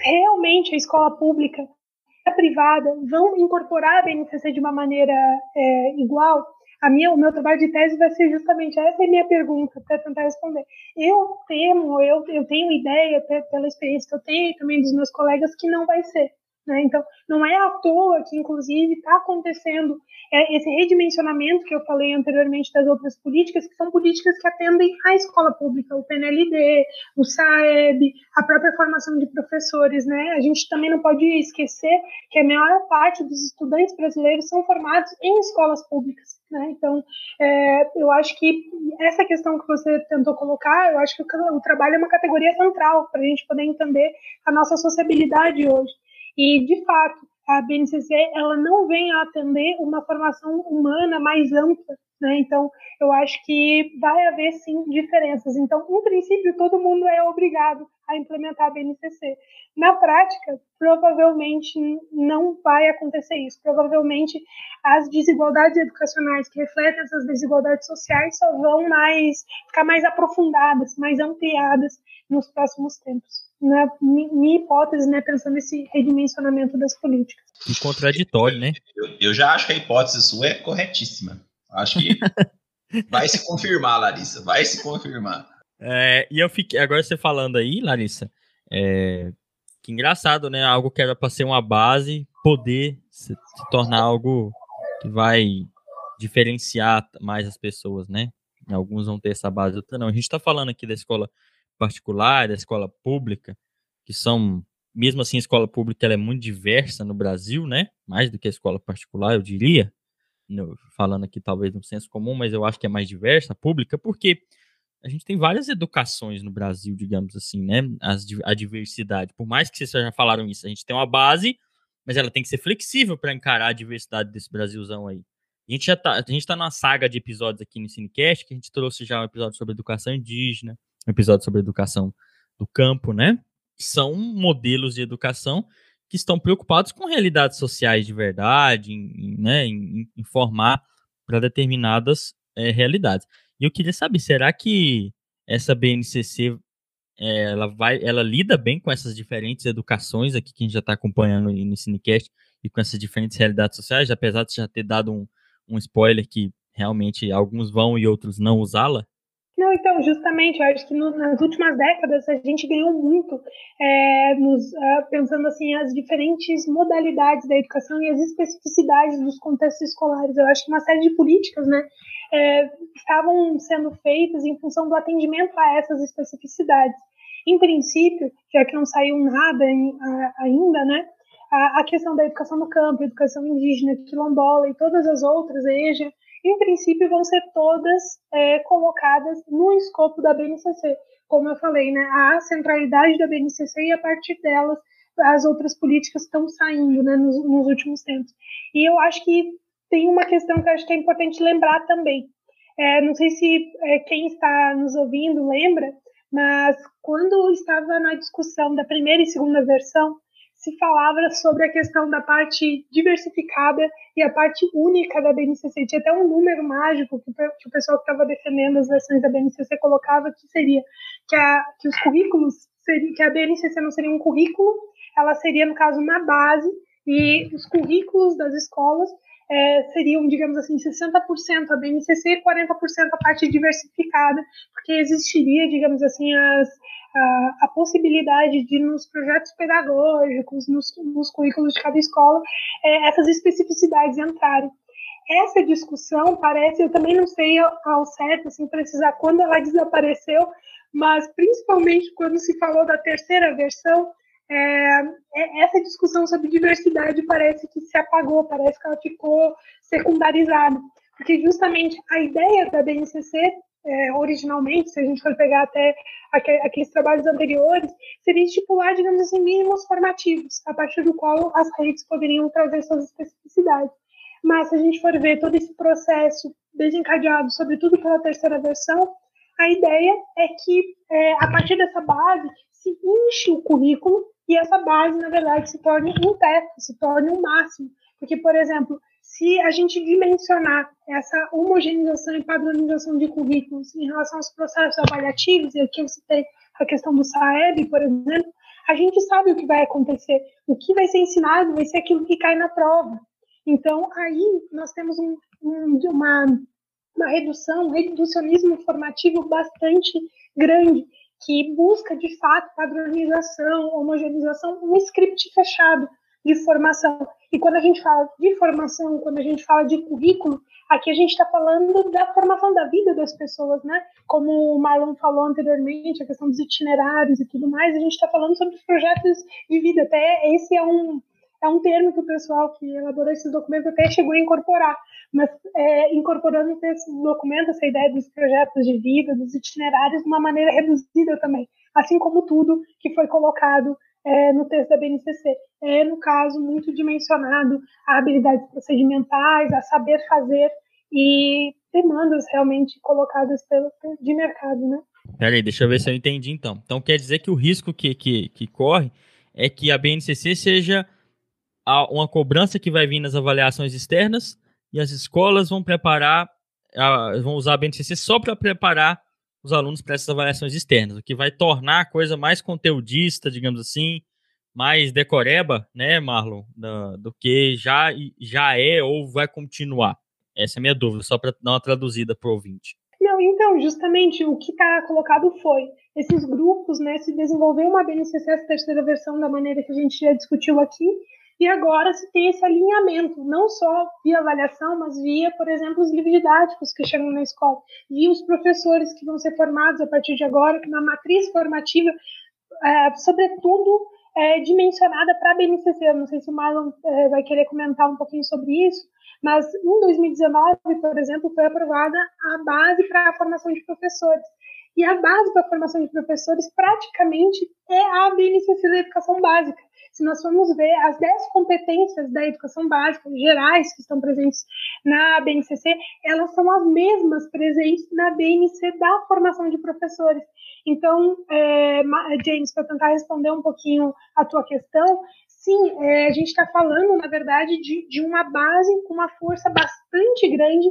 realmente a escola pública e a privada vão incorporar a BNCC de uma maneira é, igual? A minha, o meu trabalho de tese vai ser justamente essa é a minha pergunta para tentar responder. Eu temo, eu, eu tenho ideia, pela experiência que eu tenho e também dos meus colegas, que não vai ser. Né? Então, não é à toa que, inclusive, está acontecendo é, esse redimensionamento que eu falei anteriormente das outras políticas, que são políticas que atendem à escola pública, o PNLD, o SAEB, a própria formação de professores. Né? A gente também não pode esquecer que a maior parte dos estudantes brasileiros são formados em escolas públicas. Né? Então, é, eu acho que essa questão que você tentou colocar, eu acho que o, o trabalho é uma categoria central para a gente poder entender a nossa sociabilidade hoje. E, de fato, a BNCC ela não vem a atender uma formação humana mais ampla, né? Então, eu acho que vai haver sim diferenças. Então, em princípio, todo mundo é obrigado a implementar a BNCC. Na prática, provavelmente não vai acontecer isso. Provavelmente as desigualdades educacionais que refletem essas desigualdades sociais só vão mais ficar mais aprofundadas, mais ampliadas nos próximos tempos. Na minha hipótese, né, pensando nesse redimensionamento das políticas. E contraditório, né? Eu, eu já acho que a hipótese sua é corretíssima. Acho que vai se confirmar, Larissa, vai se confirmar. É, e eu fiquei, agora você falando aí, Larissa, é, que engraçado, né? Algo que era para ser uma base, poder se, se, tornar algo que vai diferenciar mais as pessoas, né? Alguns vão ter essa base, outros não. A gente está falando aqui da escola particular, da escola pública, que são, mesmo assim, a escola pública ela é muito diversa no Brasil, né? Mais do que a escola particular, eu diria. Falando aqui talvez no senso comum, mas eu acho que é mais diversa a pública, porque a gente tem várias educações no Brasil, digamos assim, né? As, a diversidade. Por mais que vocês já falaram isso, a gente tem uma base, mas ela tem que ser flexível para encarar a diversidade desse Brasilzão aí. A gente já tá, a gente tá numa saga de episódios aqui no Cinecast, que a gente trouxe já um episódio sobre educação indígena, um episódio sobre educação do campo, né? São modelos de educação que estão preocupados com realidades sociais de verdade, em, né, em, em formar para determinadas é, realidades. E eu queria saber, será que essa BNCC é, ela vai, ela lida bem com essas diferentes educações aqui que a gente já está acompanhando no Cinecast e com essas diferentes realidades sociais, apesar de já ter dado um, um spoiler que realmente alguns vão e outros não usá-la? Não, então, justamente, eu acho que no, nas últimas décadas a gente ganhou muito é, nos, uh, pensando assim as diferentes modalidades da educação e as especificidades dos contextos escolares. Eu acho que uma série de políticas, né, é, estavam sendo feitas em função do atendimento a essas especificidades. Em princípio, já que não saiu nada em, a, ainda, né, a, a, questão da educação no campo, educação indígena, quilombola e todas as outras, EJA, em princípio, vão ser todas é, colocadas no escopo da BNCC. Como eu falei, né, a centralidade da BNCC e a partir delas as outras políticas estão saindo né, nos, nos últimos tempos. E eu acho que tem uma questão que eu acho que é importante lembrar também. É, não sei se é, quem está nos ouvindo lembra, mas quando estava na discussão da primeira e segunda versão, se falava sobre a questão da parte diversificada e a parte única da BNCC. Tinha até um número mágico que, o pessoal que estava defendendo as versões da BNCC colocava, que seria que, a, que os currículos, seria, que a BNCC não seria um currículo, ela seria, no caso, uma base, e os currículos das escolas é, seriam, digamos assim, 60% a BNCC e 40% a parte diversificada, porque existiria, digamos assim, as a, a possibilidade de nos projetos pedagógicos, nos, nos currículos de cada escola, é, essas especificidades entrarem. Essa discussão parece, eu também não sei ao certo, assim, precisar quando ela desapareceu, mas principalmente quando se falou da terceira versão, é, é essa discussão sobre diversidade parece que se apagou, parece que ela ficou secundarizada, porque justamente a ideia da BNCC é, originalmente, se a gente for pegar até aqueles trabalhos anteriores, seria estipular, digamos assim, mínimos formativos, a partir do qual as redes poderiam trazer suas especificidades. Mas se a gente for ver todo esse processo desencadeado, sobretudo pela terceira versão, a ideia é que, é, a partir dessa base, se enche o currículo e essa base, na verdade, se torne um teto, se torne um máximo. Porque, por exemplo, se a gente dimensionar essa homogeneização e padronização de currículos em relação aos processos avaliativos, e aqui eu citei a questão do SAEB, por exemplo, a gente sabe o que vai acontecer. O que vai ser ensinado vai ser aquilo que cai na prova. Então, aí nós temos um, um, uma, uma redução, um reducionismo formativo bastante grande, que busca, de fato, padronização, homogeneização, um script fechado de formação. E quando a gente fala de formação, quando a gente fala de currículo, aqui a gente está falando da formação da vida das pessoas, né? Como o Marlon falou anteriormente, a questão dos itinerários e tudo mais, a gente está falando sobre os projetos de vida. Até esse é um, é um termo que o pessoal que elaborou esses documentos até chegou a incorporar, mas é, incorporando esses documentos, essa ideia dos projetos de vida, dos itinerários, de uma maneira reduzida também, assim como tudo que foi colocado é, no texto da BNCC. É, no caso, muito dimensionado a habilidades procedimentais, a saber fazer e demandas realmente colocadas pelo, de mercado, né? Peraí, deixa eu ver se eu entendi então. Então quer dizer que o risco que, que, que corre é que a BNCC seja uma cobrança que vai vir nas avaliações externas e as escolas vão preparar, vão usar a BNCC só para preparar os alunos para essas avaliações externas, o que vai tornar a coisa mais conteudista, digamos assim, mais decoreba, né, Marlon, do, que já, já é ou vai continuar. Essa é a minha dúvida, só para dar uma traduzida para o ouvinte. Não, então, justamente o que está colocado foi esses grupos, né, se desenvolveu uma BNCC, essa terceira versão da maneira que a gente já discutiu aqui, e agora se tem esse alinhamento, não só via avaliação, mas via, por exemplo, os livros didáticos que chegam na escola, via os professores que vão ser formados a partir de agora, na matriz formativa, é, sobretudo é, dimensionada para a BNCC. Não sei se o Marlon é, vai querer comentar um pouquinho sobre isso, mas em 2019, por exemplo, foi aprovada a base para a formação de professores. E a base para a formação de professores praticamente é a BNCC da educação básica se nós formos ver as 10 competências da educação básica gerais que estão presentes na BNCC, elas são as mesmas presentes na BNC da formação de professores. Então, é, James, para tentar responder um pouquinho a tua questão, sim, é, a gente está falando, na verdade, de, de uma base com uma força bastante grande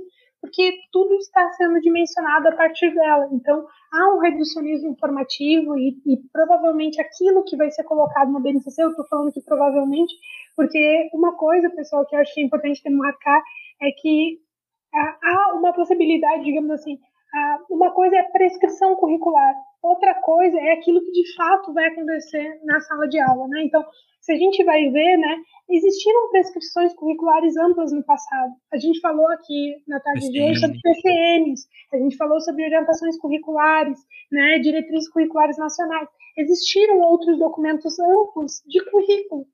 porque tudo está sendo dimensionado a partir dela. Então, há um reducionismo informativo e, e provavelmente aquilo que vai ser colocado no BNCC, eu estou falando que provavelmente, porque uma coisa, pessoal, que eu acho que é importante demarcar é que há uma possibilidade, digamos assim, uma coisa é prescrição curricular, outra coisa é aquilo que de fato vai acontecer na sala de aula, né? Então, se a gente vai ver, né, existiram prescrições curriculares amplas no passado. A gente falou aqui na tarde de hoje sobre PCNs, a gente falou sobre orientações curriculares, né, diretrizes curriculares nacionais. Existiram outros documentos amplos de currículo.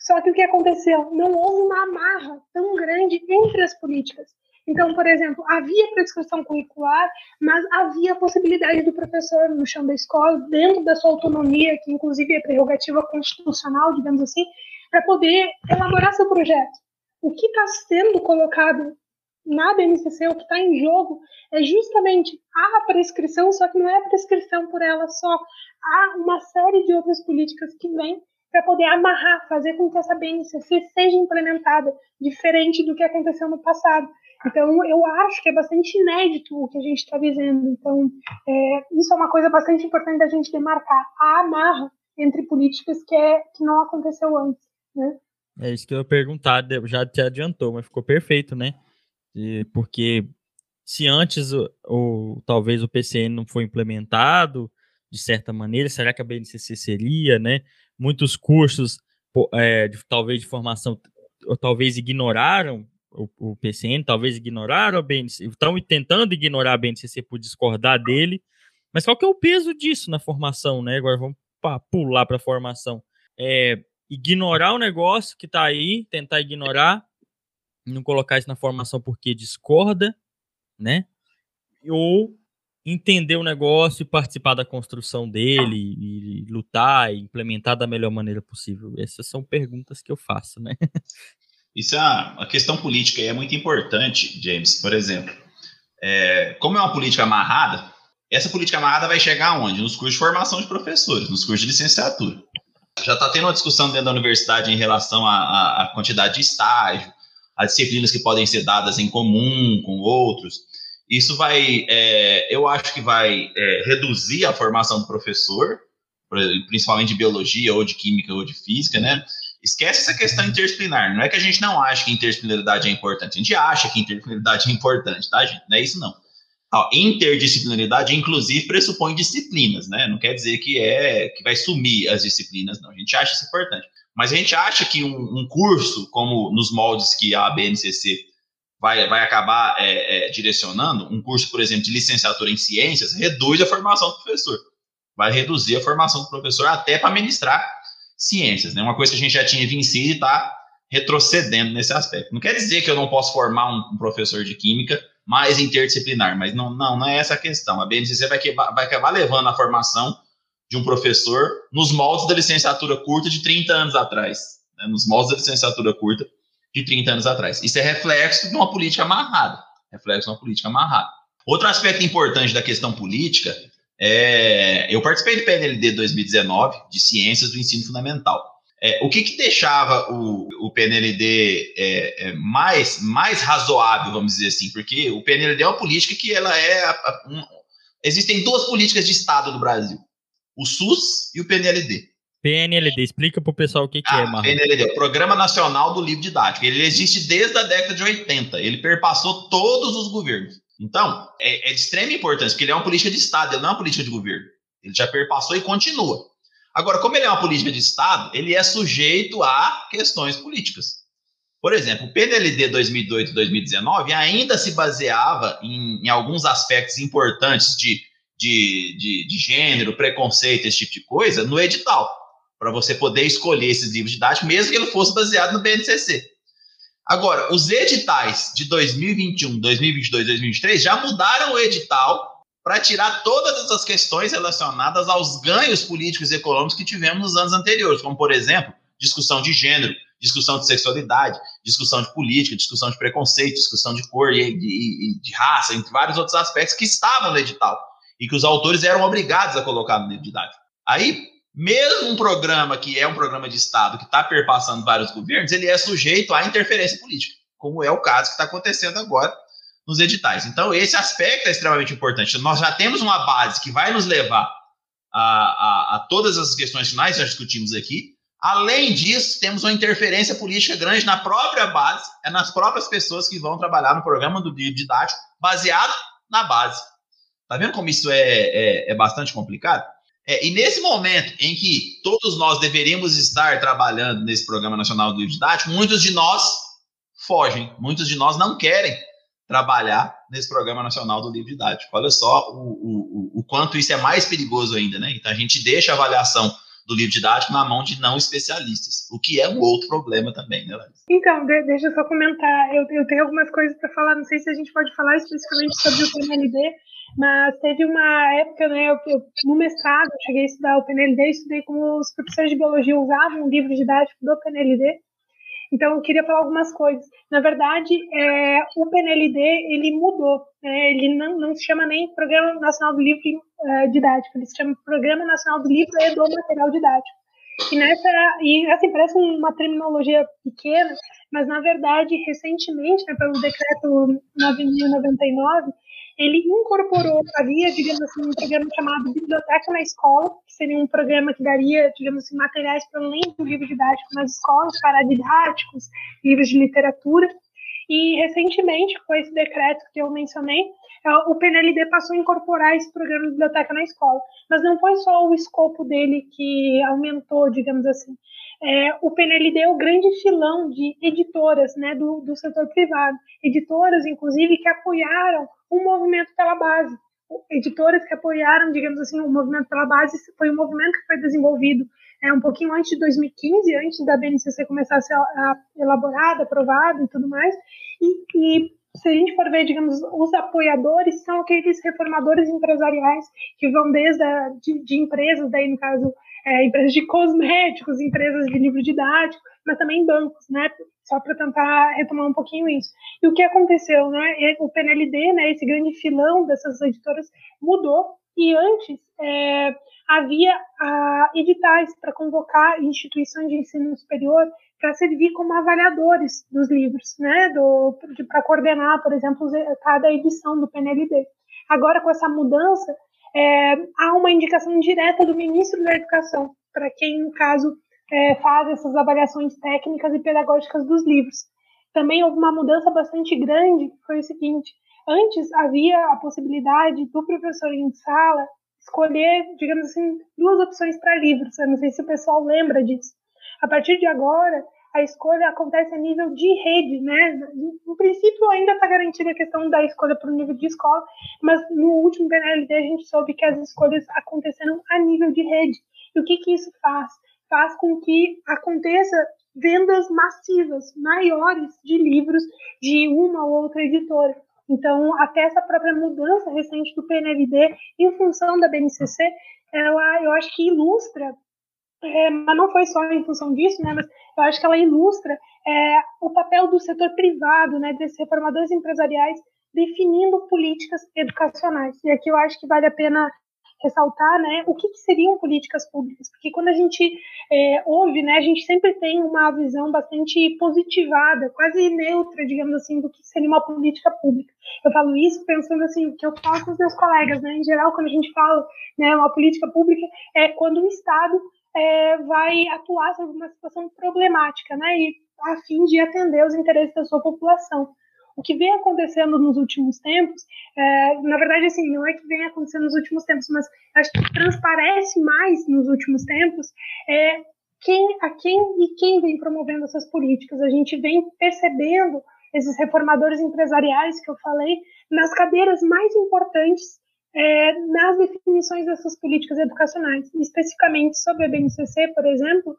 Só que o que aconteceu? Não houve uma amarra tão grande entre as políticas. Então, por exemplo, havia prescrição curricular, mas havia a possibilidade do professor no chão da escola, dentro da sua autonomia, que inclusive é prerrogativa constitucional, digamos assim, para poder elaborar seu projeto. O que está sendo colocado na BNCC, o que está em jogo, é justamente a prescrição, só que não é a prescrição por ela só. Há uma série de outras políticas que vêm para poder amarrar, fazer com que essa BNCC seja implementada, diferente do que aconteceu no passado. Então, eu acho que é bastante inédito o que a gente está vivendo. Então, é, isso é uma coisa bastante importante da gente demarcar. A amarra entre políticas que, é, que não aconteceu antes, né? É isso que eu ia perguntar, já te adiantou, mas ficou perfeito, né? E, porque se antes o, talvez o PCN não foi implementado de certa maneira, será que a BNCC seria, né? Muitos cursos, é, de, talvez de formação, talvez ignoraram o, o PCN, talvez ignoraram a BNCC, estão tentando ignorar a BNCC por discordar dele, mas qual que é o peso disso na formação, né? Agora vamos pular para a formação. É, ignorar o negócio que está aí, tentar ignorar, não colocar isso na formação porque discorda, né? Ou entender o negócio e participar da construção dele e, e lutar e implementar da melhor maneira possível. Essas são perguntas que eu faço, né? Isso é uma, questão política e é muito importante, James. Por exemplo, é, como é uma política amarrada, essa política amarrada vai chegar aonde? Nos cursos de formação de professores, nos cursos de licenciatura. Já está tendo uma discussão dentro da universidade em relação à, à quantidade de estágio, as disciplinas que podem ser dadas em comum com outros. Isso vai, é, eu acho que vai é, reduzir a formação do professor, principalmente de biologia, ou de química, ou de física, né? Esquece essa questão interdisciplinar. Não é que a gente não acha que interdisciplinaridade é importante. A gente acha que interdisciplinaridade é importante, tá, gente? Não é isso, não. A interdisciplinaridade, inclusive, pressupõe disciplinas, né? Não quer dizer que é que vai sumir as disciplinas, não. A gente acha isso importante. Mas a gente acha que um, um curso, como nos moldes que a BNCC vai, vai acabar é, é, direcionando, um curso, por exemplo, de licenciatura em ciências, reduz a formação do professor. Vai reduzir a formação do professor até para ministrar ciências, né? Uma coisa que a gente já tinha vencido e está retrocedendo nesse aspecto. Não quer dizer que eu não posso formar um, um, professor de química mais interdisciplinar, mas não, não, não é essa a questão. A BNCC vai, vai acabar levando a formação de um professor nos moldes da licenciatura curta de 30 anos atrás. Né? Nos moldes da licenciatura curta de 30 anos atrás. Isso é reflexo de uma política amarrada. Reflexo de uma política amarrada. Outro aspecto importante da questão política é. Eu participei do PNLD 2019 de Ciências do Ensino Fundamental. É, o que, que deixava o, o PNLD é, é, mais, mais razoável, vamos dizer assim? Porque o PNLD é uma política que ela é. A, a, um, existem duas políticas de Estado no Brasil: o SUS e o PNLD. PNLD, explica para o pessoal o que, que ah, é, Marlon. PNLD, Programa Nacional do Livro Didático. Ele existe desde a década de 80. Ele perpassou todos os governos. Então, é, é de extrema importância, porque ele é uma política de Estado, ele não é uma política de governo. Ele já perpassou e continua. Agora, como ele é uma política de Estado, ele é sujeito a questões políticas. Por exemplo, o PNLD 2018-2019 ainda se baseava em, em, alguns aspectos importantes de, de, de, de gênero, preconceito, esse tipo de coisa, no edital, para você poder escolher esses livros didáticos, mesmo que ele fosse baseado no BNCC. Agora, os editais de 2021, 2022, 2023 já mudaram o edital para tirar todas essas questões relacionadas aos ganhos políticos e econômicos que tivemos nos anos anteriores, como, por exemplo, discussão de gênero, discussão de sexualidade, discussão de política, discussão de preconceito, discussão de cor e de, de, de raça, entre vários outros aspectos que estavam no edital e que os autores eram obrigados a colocar no livro didático. Aí, mesmo um programa que é um programa de Estado, que está perpassando vários governos, ele é sujeito à interferência política, como é o caso que está acontecendo agora nos editais. Então, esse aspecto é extremamente importante. Nós já temos uma base que vai nos levar a, a, a todas as questões que nós já discutimos aqui. Além disso, temos uma interferência política grande na própria base, é nas próprias pessoas que vão trabalhar no programa do livro didático, baseado na base. Tá vendo como isso é, é, é bastante complicado? É, e nesse momento em que todos nós deveríamos estar trabalhando nesse Programa Nacional do Livro Didático, muitos de nós fogem, muitos de nós não querem trabalhar nesse Programa Nacional do Livro Didático. Olha só o, o, o quanto isso é mais perigoso ainda, né? Então a gente deixa a avaliação do livro didático na mão de não especialistas, o que é um outro problema também, né, Larissa? Então, de, deixa eu só comentar. Eu, eu tenho algumas coisas para falar, não sei se a gente pode falar especificamente sobre o PNLD, mas teve uma época, né, eu, no mestrado, eu cheguei a estudar o PNLD e estudei como os professores de biologia usavam um livro didático do PNLD, então, eu queria falar algumas coisas. Na verdade, é, o PNLD ele mudou. Né? Ele não, não se chama nem Programa Nacional do Livro uh, Didático, ele se chama Programa Nacional do Livro e do Material Didático. E nessa, e assim, parece uma terminologia pequena, mas na verdade, recentemente, né, pelo decreto 9099, ele incorporou, havia, digamos assim, um programa chamado Biblioteca na Escola, que seria um programa que daria, digamos assim, materiais para além do livro didático nas escolas, paradidáticos, livros de literatura. E recentemente, com esse decreto que eu mencionei, é, o PNLD passou a incorporar esse programa de biblioteca na escola. Mas não foi só o escopo dele que aumentou, digamos assim. É, o PNLD é o grande filão de editoras né, do, do setor privado. Editoras, inclusive, que apoiaram um movimento pela base. Editoras que apoiaram, digamos assim, o movimento pela base foi um movimento que foi desenvolvido é, um pouquinho antes de 2015, antes da BNCC começar a ser elaborada, aprovada e tudo mais. E, e se a gente for ver, digamos, os apoiadores são aqueles reformadores empresariais que vão desde a, de, de empresas, daí no caso, é, empresas de cosméticos, empresas de livro didático, mas também bancos, né? Só para tentar retomar um pouquinho isso. E o que aconteceu, né? O PNLD, né? Esse grande filão dessas editoras mudou e antes é, havia a, editais para convocar instituições de ensino superior para servir como avaliadores dos livros, né? Para coordenar, por exemplo, cada edição do PNLD. Agora, com essa mudança, é, há uma indicação direta do ministro da Educação, para quem, no caso, é, faz essas avaliações técnicas e pedagógicas dos livros. Também houve uma mudança bastante grande, que foi o seguinte, antes havia a possibilidade do professor em sala escolher, digamos assim, duas opções para livros, eu não sei se o pessoal lembra disso. A partir de agora, a escolha acontece a nível de rede, né? No princípio ainda está garantida a questão da escolha para o nível de escola, mas no último PNLD a gente soube que as escolhas aconteceram a nível de rede. E o que, que isso faz? Faz com que aconteça vendas massivas, maiores de livros de uma ou outra editora. Então, até essa própria mudança recente do PNLD em função da BNCC, ela, eu acho que ilustra, é, mas não foi só em função disso, né, mas eu acho que ela ilustra é, o papel do setor privado, né, desses reformadores empresariais, definindo políticas educacionais. E aqui eu acho que vale a pena ressaltar, né, o que, que, seriam políticas públicas, porque quando a gente é, ouve, né, a gente sempre tem uma visão bastante positivada, quase neutra, digamos assim, do que seria uma política pública. Eu falo isso pensando assim, que eu falo com os meus colegas, né, em geral, quando a gente fala, né, uma política pública é quando o Estado é, vai atuar sobre uma situação problemática, né, e a fim de atender os interesses da sua população o que vem acontecendo nos últimos tempos, é, na verdade, assim, não é que vem acontecendo nos últimos tempos, mas acho que transparece mais nos últimos tempos é, quem, a quem e quem vem promovendo essas políticas. A gente vem percebendo esses reformadores empresariais que eu falei nas cadeiras mais importantes é, nas definições dessas políticas educacionais. Especificamente sobre a BNCC, por exemplo,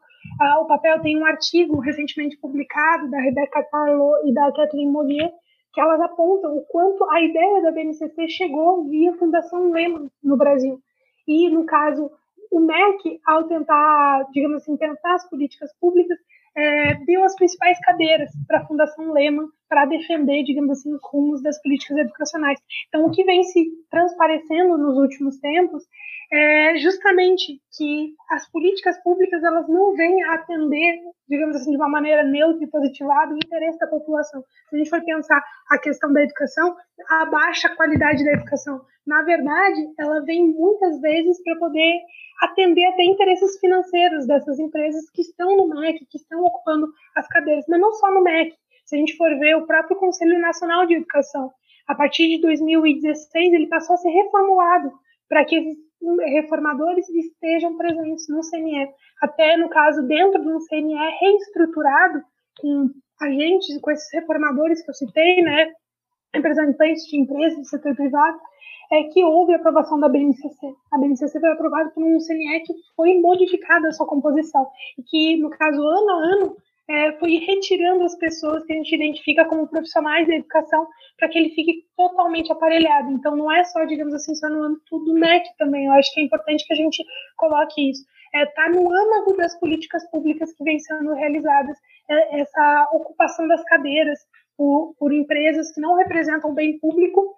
o papel tem um artigo recentemente publicado da Rebecca Carlo e da Kathleen Mollier, que elas apontam o quanto a ideia da BNCC chegou via Fundação Lehman no Brasil. E, no caso, o MEC, ao tentar, digamos assim, pensar as políticas públicas, é, deu as principais cadeiras para a Fundação Lehman para defender, digamos assim, os rumos das políticas educacionais. Então, o que vem se transparecendo nos últimos tempos é justamente que as políticas públicas elas não vêm atender, digamos assim, de uma maneira neutra e positivada o interesse da população. Se a gente for pensar a questão da educação, a baixa qualidade da educação, na verdade, ela vem muitas vezes para poder atender até interesses financeiros dessas empresas que estão no MEC, que estão ocupando as cadeiras, mas não só no MEC. Se a gente for ver o próprio Conselho Nacional de Educação, a partir de 2016 ele passou a ser reformulado para que reformadores estejam presentes no CNE. Até, no caso, dentro de um CNE reestruturado, com agentes, com esses reformadores que eu citei, né, representantes de empresas do setor privado, é que houve a aprovação da BNCC. A BNCC foi aprovada por um CNE que foi modificada a sua composição, e que, no caso, ano a ano, é, foi retirando as pessoas que a gente identifica como profissionais da educação para que ele fique totalmente aparelhado. Então, não é só, digamos assim, só no âmbito do MEC também. Eu acho que é importante que a gente coloque isso. Está é, tá no âmago das políticas públicas que vêm sendo realizadas, é, essa ocupação das cadeiras por, por empresas que não representam o bem público,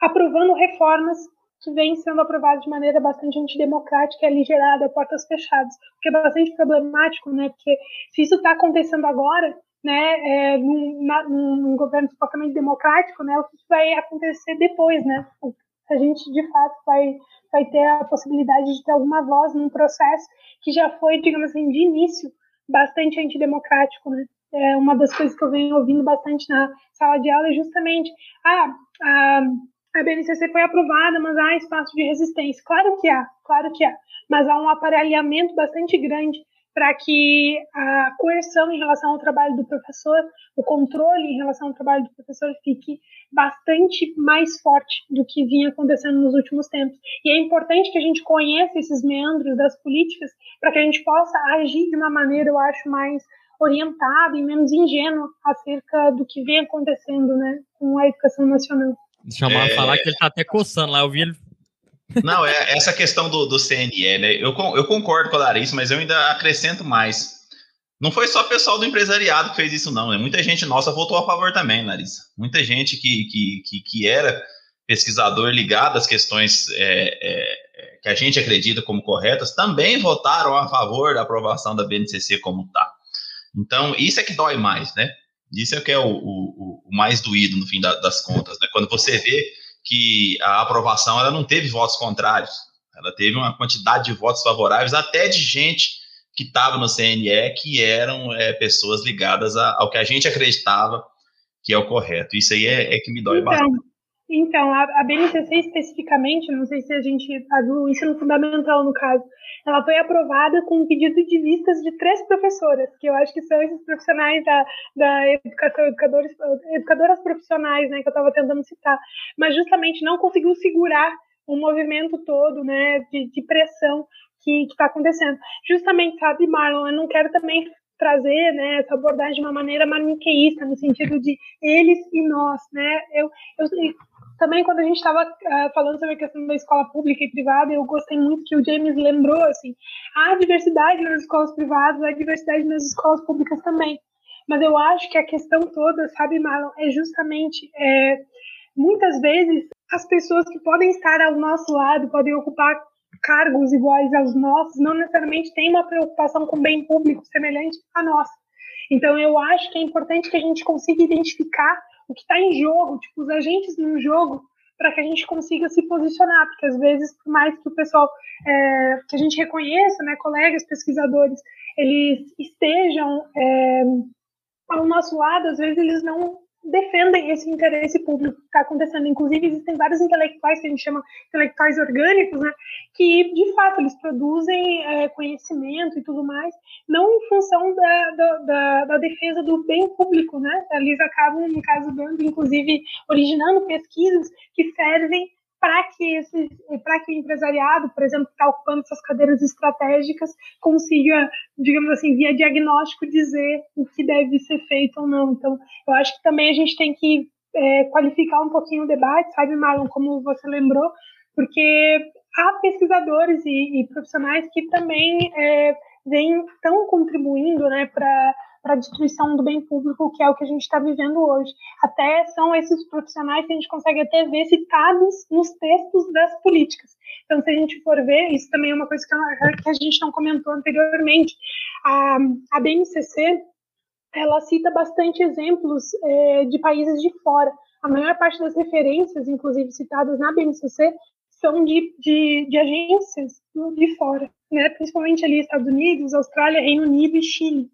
aprovando reformas que vem sendo aprovado de maneira bastante antidemocrática e aligerada, a portas fechadas, o que é bastante problemático, né? Porque se isso está acontecendo agora, né, é, num, na, num, governo supostamente democrático, né, o que vai acontecer depois, né? A gente de fato vai vai ter a possibilidade de ter alguma voz num processo que já foi, digamos assim, de início bastante antidemocrático, né? É uma das coisas que eu venho ouvindo bastante na sala de aula é justamente ah, a a BNCC foi aprovada, mas há espaço de resistência. Claro que há, claro que há, mas há um aparelhamento bastante grande para que a coerção em relação ao trabalho do professor, o controle em relação ao trabalho do professor fique bastante mais forte do que vinha acontecendo nos últimos tempos. E é importante que a gente conheça esses meandros das políticas para que a gente possa agir de uma maneira, eu acho, mais orientada e menos ingênua acerca do que vem acontecendo né, com a educação nacional. Chamar é... falar que ele tá até coçando lá, eu vi ele. Não, é essa questão do, do CNE, né? Eu, eu concordo com a Larissa, mas eu ainda acrescento mais. Não foi só o pessoal do empresariado que fez isso, não. Né? Muita gente nossa votou a favor também, Larissa. Muita gente que, que, que, que era pesquisador ligado às questões é, é, que a gente acredita como corretas, também votaram a favor da aprovação da BNCC como está. Então, isso é que dói mais, né? Isso é o que é o, o, o mais doído no fim da, das contas, né? Quando você vê que a aprovação ela não teve votos contrários, ela teve uma quantidade de votos favoráveis, até de gente que estava no CNE, que eram é, pessoas ligadas a, ao que a gente acreditava que é o correto. Isso aí é, é que me dói então, bastante. Então, a, a BNCC especificamente, não sei se a gente, a do ensino fundamental no caso, ela foi aprovada com um pedido de vistas de três professoras, que eu acho que são esses profissionais da, da educação, educadores, educadoras profissionais, né, que eu estava tentando citar, mas justamente não conseguiu segurar o movimento todo, né, de, de pressão que está acontecendo. Justamente, sabe, Marlon, eu não quero também trazer né, essa abordagem de uma maneira maniqueísta, no sentido de eles e nós. Né? Eu, eu também, quando a gente estava uh, ah, falando sobre a questão da escola pública e privada, eu gostei muito que o James lembrou, assim, há diversidade nas escolas privadas, há diversidade nas escolas públicas também. Mas eu acho que a questão toda, sabe, Marlon, é justamente, é, muitas vezes, as pessoas que podem estar ao nosso lado, podem ocupar cargos iguais aos nossos, não necessariamente têm uma preocupação com o bem público semelhante à nossa. Então, eu acho que é importante que a gente consiga identificar o que está em jogo, tipo, os agentes no jogo, para que a gente consiga se posicionar, porque às vezes, por mais que o pessoal, é, que a gente reconheça, né, colegas pesquisadores, eles estejam é, ao nosso lado, às vezes eles não defendem esse interesse público que está acontecendo. Inclusive, existem vários intelectuais que a gente chama intelectuais orgânicos, né, que, de fato, eles produzem é, conhecimento e tudo mais, não em função da, da, da, da, defesa do bem público, né? Eles acabam, no caso, dando, inclusive, originando pesquisas que servem para que esse, que o empresariado, por exemplo, que está ocupando essas cadeiras estratégicas, consiga, digamos assim, via diagnóstico, dizer o que deve ser feito ou não. Então, eu acho que também a gente tem que é, qualificar um pouquinho o debate, sabe, Marlon, como você lembrou, porque há pesquisadores e, e profissionais que também é, vêm estão contribuindo, né, para para a destruição do bem público, que é o que a gente está vivendo hoje. Até são esses profissionais que a gente consegue até ver citados nos textos das políticas. Então, se a gente for ver, isso também é uma coisa que a, gente não comentou anteriormente, a, a BNCC, ela cita bastante exemplos é, de países de fora. A maior parte das referências, inclusive citadas na BNCC, são de, de, de agências de fora, né? principalmente ali Estados Unidos, Austrália, Reino Unido e Chile.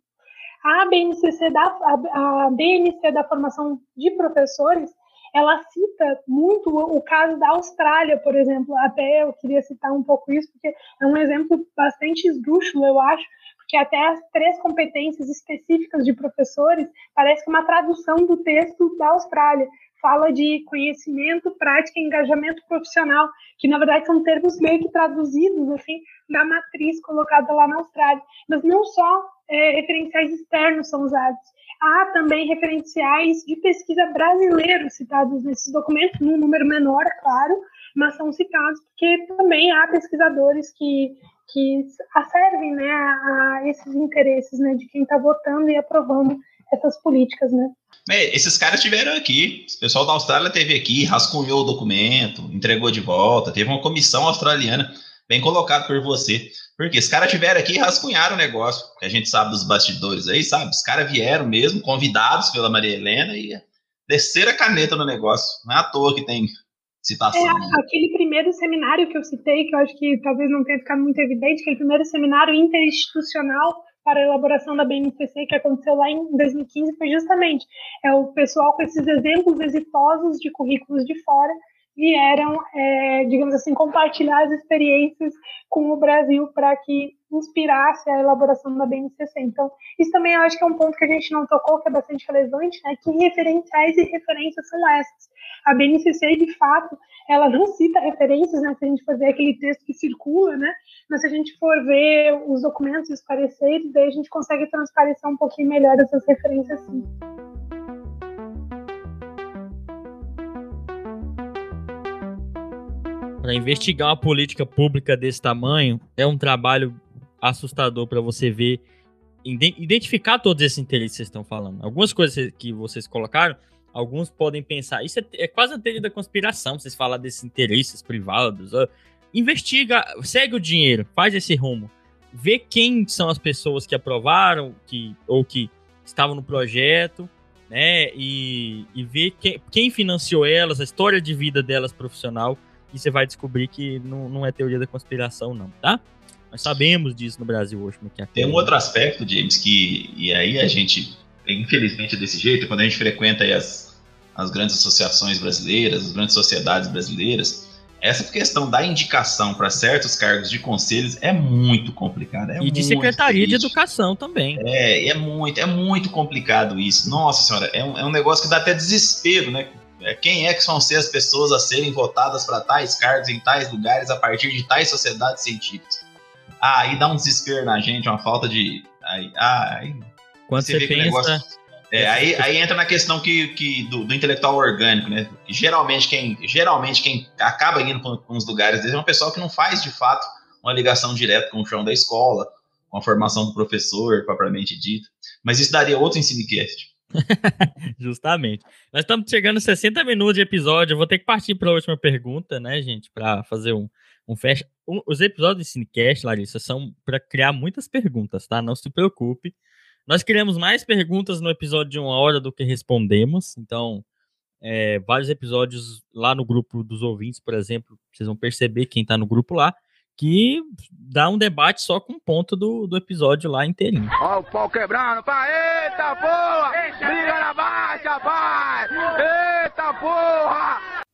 A BNCC da, a, BNC da formação de professores, ela cita muito o caso da Austrália, por exemplo. Até eu queria citar um pouco isso, porque é um exemplo bastante esdrúxulo, eu acho, porque até as três competências específicas de professores parece que uma tradução do texto da Austrália fala de conhecimento, prática e engajamento profissional, que na verdade são termos meio que traduzidos assim da matriz colocada lá na Austrália. Mas não só é, referenciais externos são usados, há também referenciais de pesquisa brasileiros citados nesses documentos, num número menor, claro, mas são citados porque também há pesquisadores que que servem né, a, esses interesses né, de quem está votando e aprovando essas políticas, né? É, esses caras estiveram aqui. O pessoal da Austrália teve aqui, rascunhou o documento, entregou de volta. Teve uma comissão australiana, bem colocado por você. Porque os caras estiveram aqui e rascunharam o negócio. Que a gente sabe dos bastidores aí, sabe? Os caras vieram mesmo, convidados pela Maria Helena, e desceram a caneta no negócio. Não é à toa que tem citação. É, né? aquele primeiro seminário que eu citei, que eu acho que talvez não tenha ficado muito evidente, aquele primeiro seminário interinstitucional para a elaboração da BNCC que aconteceu lá em 2015 foi justamente é o pessoal com esses exemplos exitosos de currículos de fora vieram, é, digamos assim, compartilhar as experiências com o Brasil para que inspirasse a elaboração da BNCC. Então, isso também eu acho que é um ponto que a gente não tocou, que é bastante relevante, né? Que referenciais e referências são essas? A BNCC, de fato, ela não cita referências, né? Se a gente for ver aquele texto que circula, né? Mas se a gente for ver os documentos e os pareceres, daí a gente consegue transparecer um pouquinho melhor essas referências, sim. Para investigar uma política pública desse tamanho, é um trabalho assustador para você ver, identificar todos esses interesses que vocês estão falando. Algumas coisas que vocês colocaram, alguns podem pensar, isso é, é quase a teoria da conspiração, vocês falam desses interesses privados. investiga, segue o dinheiro, faz esse rumo. Vê quem são as pessoas que aprovaram que, ou que estavam no projeto, né? E, e ver quem, quem financiou elas, a história de vida delas profissional. E você vai descobrir que não, não é teoria da conspiração, não, tá? Nós sabemos disso no Brasil hoje. Como é que é Tem um outro aspecto, James, que. E aí a gente, infelizmente, é desse jeito, quando a gente frequenta as, as grandes associações brasileiras, as grandes sociedades brasileiras, essa questão da indicação para certos cargos de conselhos é muito complicada. É e de secretaria de educação também. É, é muito, é muito complicado isso. Nossa senhora, é um, é um negócio que dá até desespero, né? É, quem é que vão ser as pessoas a serem votadas para tais cargos em tais lugares a partir de tais sociedades científicas? Ah, aí dá um desespero na gente, uma falta de. Aí, ah, aí Quando você, você pensa... Negócio, é, aí, aí entra na questão que, que do, do intelectual orgânico, né? Geralmente quem, geralmente quem acaba indo para uns lugares desses é uma pessoa que não faz, de fato, uma ligação direta com o chão da escola, com a formação do professor, propriamente dito. Mas isso daria outro Ensinecast. Justamente. Nós estamos chegando a 60 minutos de episódio. Eu vou ter que partir para a última pergunta, né, gente? Para fazer um, um fecha. Um, os episódios do Cinecast, Larissa, são para criar muitas perguntas, tá? Não se preocupe. Nós criamos mais perguntas no episódio de uma hora do que respondemos. Então, é, vários episódios lá no grupo dos ouvintes, por exemplo, vocês vão perceber quem está no grupo lá que dá um debate só com ponto do, do episódio lá inteirinho. Ó, o pau quebrando, pai! Eita porra! Briga na baixa, pai! Eita porra!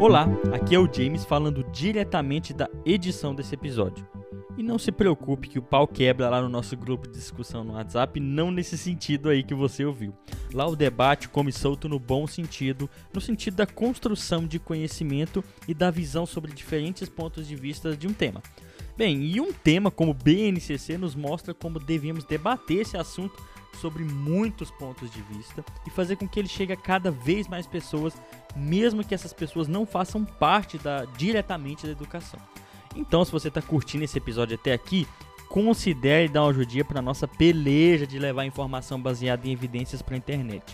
Olá, aqui é o James falando diretamente da edição desse episódio. E não se preocupe que o pau quebra lá no nosso grupo de discussão no WhatsApp, não nesse sentido aí que você ouviu. Lá o debate come solto no bom sentido, no sentido da construção de conhecimento e da visão sobre diferentes pontos de vista de um tema. Bem, e um tema como BNCC nos mostra como devemos debater esse assunto sobre muitos pontos de vista e fazer com que ele chegue a cada vez mais pessoas, mesmo que essas pessoas não façam parte da, diretamente da educação. Então, se você está curtindo esse episódio até aqui, considere dar uma ajudinha para nossa peleja de levar informação baseada em evidências para a internet.